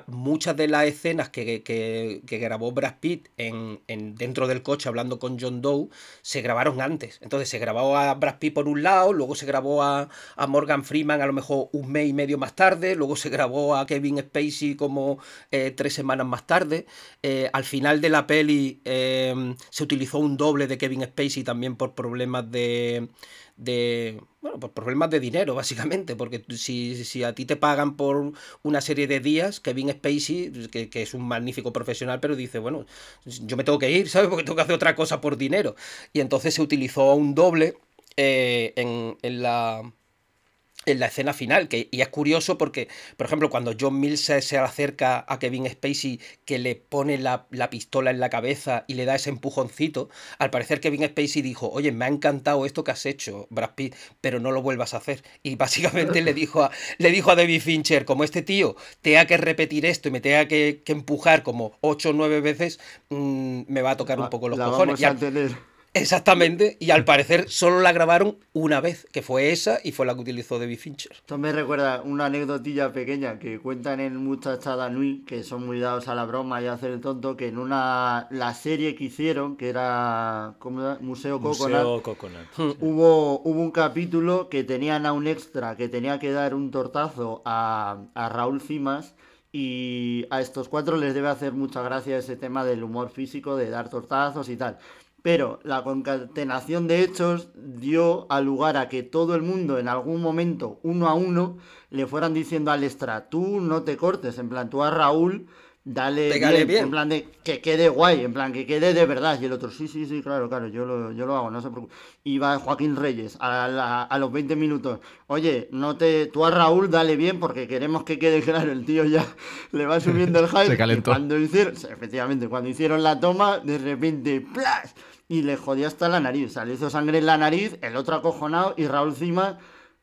muchas de las escenas que, que, que grabó Brad Pitt en, en, dentro del coche hablando con John Doe se grabaron antes. Entonces se grabó a Brad Pitt por un lado, luego se grabó a, a Morgan Freeman a lo mejor un mes y medio más tarde, luego se grabó a Kevin Spacey como eh, tres semanas más tarde. Eh, al final de la peli se utilizó un doble de Kevin Spacey también por problemas de, de bueno, por problemas de dinero, básicamente, porque si, si, a ti te pagan por una serie de días, Kevin Spacey, que, que, es un magnífico profesional, pero dice, bueno, yo me tengo que ir, ¿sabes? Porque tengo que hacer otra cosa por dinero. Y entonces se utilizó un doble eh, en, en, la, en la escena final. Que, y es curioso porque, por ejemplo, cuando John Mills se, acerca a Kevin Spacey, que le pone la, pistola en la cabeza y le da ese empujoncito, al parecer Kevin Spacey dijo, oye, me ha encantado esto que has hecho, Brad Pitt, pero no lo vuelvas a hacer. Y básicamente le dijo a, le dijo a David Fincher, como este tío tenga que repetir esto y me tenga que, empujar como 8 o 9 veces, mm, me va a tocar un poco los cojones. Exactamente, y al parecer solo la grabaron una vez, que fue esa y fue la que utilizó David Fincher. Esto me recuerda una anécdotilla pequeña que cuentan en Muchachada Nui, que son muy dados a la broma y a hacer el tonto, que en una la serie que hicieron, que era Museo Coconut, Museo hubo, hubo un capítulo que tenían a un extra que tenía que dar un tortazo a, a Raúl Cimas y a estos cuatro les debe hacer mucha gracia ese tema del humor físico, de dar tortazos y tal. Pero la concatenación de hechos dio al lugar a que todo el mundo en algún momento, uno a uno, le fueran diciendo al extra, tú no te cortes, en plan, tú a Raúl dale bien, bien. en plan de que quede guay, en plan que quede de verdad. Y el otro, sí, sí, sí, claro, claro, yo lo, yo lo hago, no se preocupe. Y va Joaquín Reyes a, la- a los 20 minutos, oye, no te, tú a Raúl dale bien porque queremos que quede claro, el tío ya le va subiendo el hype. Se y calentó. cuando hicieron, efectivamente, cuando hicieron la toma, de repente, ¡plas! Y le jodió hasta la nariz, o sea, le hizo sangre en la nariz, el otro acojonado y Raúl Cima...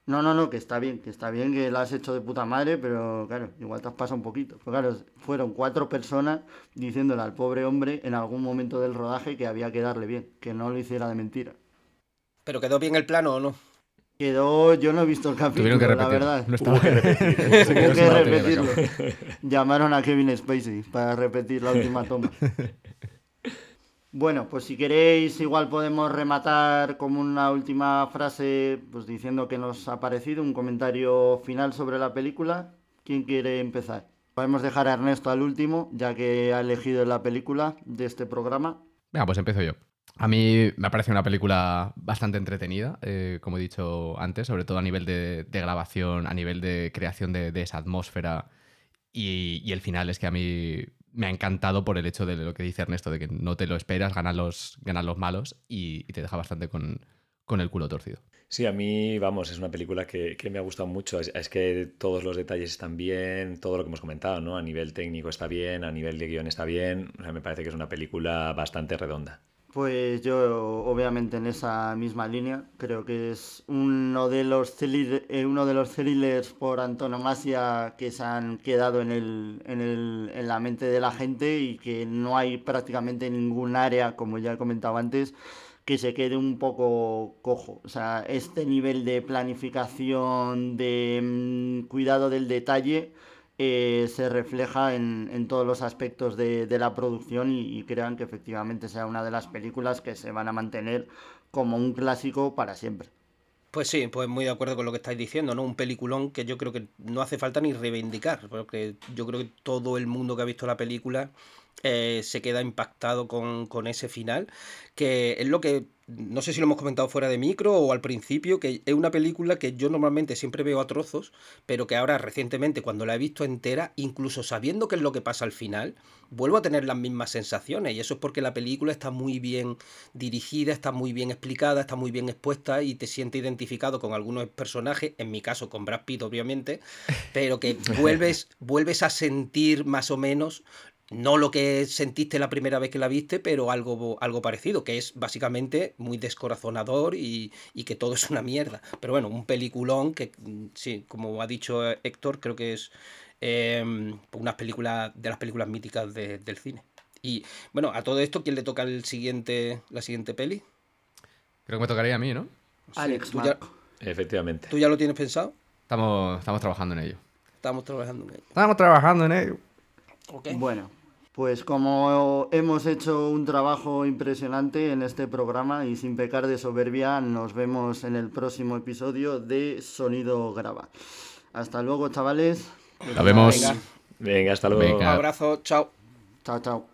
No, no, no, que está bien, que está bien, que lo has hecho de puta madre, pero claro, igual te has pasado un poquito. Pero claro, fueron cuatro personas diciéndole al pobre hombre en algún momento del rodaje que había que darle bien, que no lo hiciera de mentira. ¿Pero quedó bien el plano o no? Quedó, yo no he visto el capítulo, Tuvieron que la verdad. No Hubo que la repetirlo. Llamaron a Kevin Spacey para repetir la última toma. Bueno, pues si queréis, igual podemos rematar como una última frase, pues diciendo que nos ha parecido, un comentario final sobre la película. ¿Quién quiere empezar? Podemos dejar a Ernesto al último, ya que ha elegido la película de este programa. Venga, pues empiezo yo. A mí me ha parecido una película bastante entretenida, eh, como he dicho antes, sobre todo a nivel de, grabación, a nivel de creación de, esa atmósfera. Y el final es que a mí me ha encantado por el hecho de lo que dice Ernesto, de que no te lo esperas, ganan los, ganan los malos y, te deja bastante con, con el culo torcido. Sí, a mí, vamos, es una película que, que me ha gustado mucho. Es, es que todos los detalles están bien, todo lo que hemos comentado, ¿no? A nivel técnico está bien, a nivel de guion está bien. O sea, me parece que es una película bastante redonda. Pues yo, obviamente, en esa misma línea, creo que es uno de los, thriller- eh, uno de los thrillers por antonomasia que se han quedado en, el, en, el, en la mente de la gente y que no hay prácticamente ningún área, como ya he comentado antes, que se quede un poco cojo. O sea, este nivel de planificación, de mm, cuidado del detalle, eh, se refleja en, en todos los aspectos de, de la producción y, y crean que efectivamente sea una de las películas que se van a mantener como un clásico para siempre. Pues sí, pues muy de acuerdo con lo que estáis diciendo, ¿no? Un peliculón que yo creo que no hace falta ni reivindicar, porque yo creo que todo el mundo que ha visto la película eh, se queda impactado con, con ese final, que es lo que, no sé si lo hemos comentado fuera de micro o al principio, que es una película que yo normalmente siempre veo a trozos, pero que ahora recientemente cuando la he visto entera, incluso sabiendo qué es lo que pasa al final, vuelvo a tener las mismas sensaciones. Y eso es porque la película está muy bien dirigida, está muy bien explicada, está muy bien expuesta y te sientes identificado con algunos personajes, en mi caso con Brad Pitt obviamente, pero que vuelves, vuelves a sentir más o menos no lo que sentiste la primera vez que la viste, pero algo, algo parecido, que es básicamente muy descorazonador y, y que todo es una mierda. Pero bueno, un peliculón que, mm, sí, como ha dicho eh, Héctor, creo que es eh, una película de las películas míticas de- del cine. Y bueno, a todo esto, ¿quién le toca el siguiente, la siguiente peli? Creo que me tocaría a mí, ¿no? Sí, Alex ¿tú, ya. Efectivamente. tú ya lo tienes pensado? Estamos, estamos trabajando en ello. Estamos trabajando en ello. Estamos trabajando en ello. Ok. Bueno, pues como hemos hecho un trabajo impresionante en este programa y sin pecar de soberbia, nos vemos en el próximo episodio de Sonido Graba. Hasta luego, chavales. Nos vemos. Venga. Venga, hasta luego. Venga. Un abrazo, chao. Chao, chao.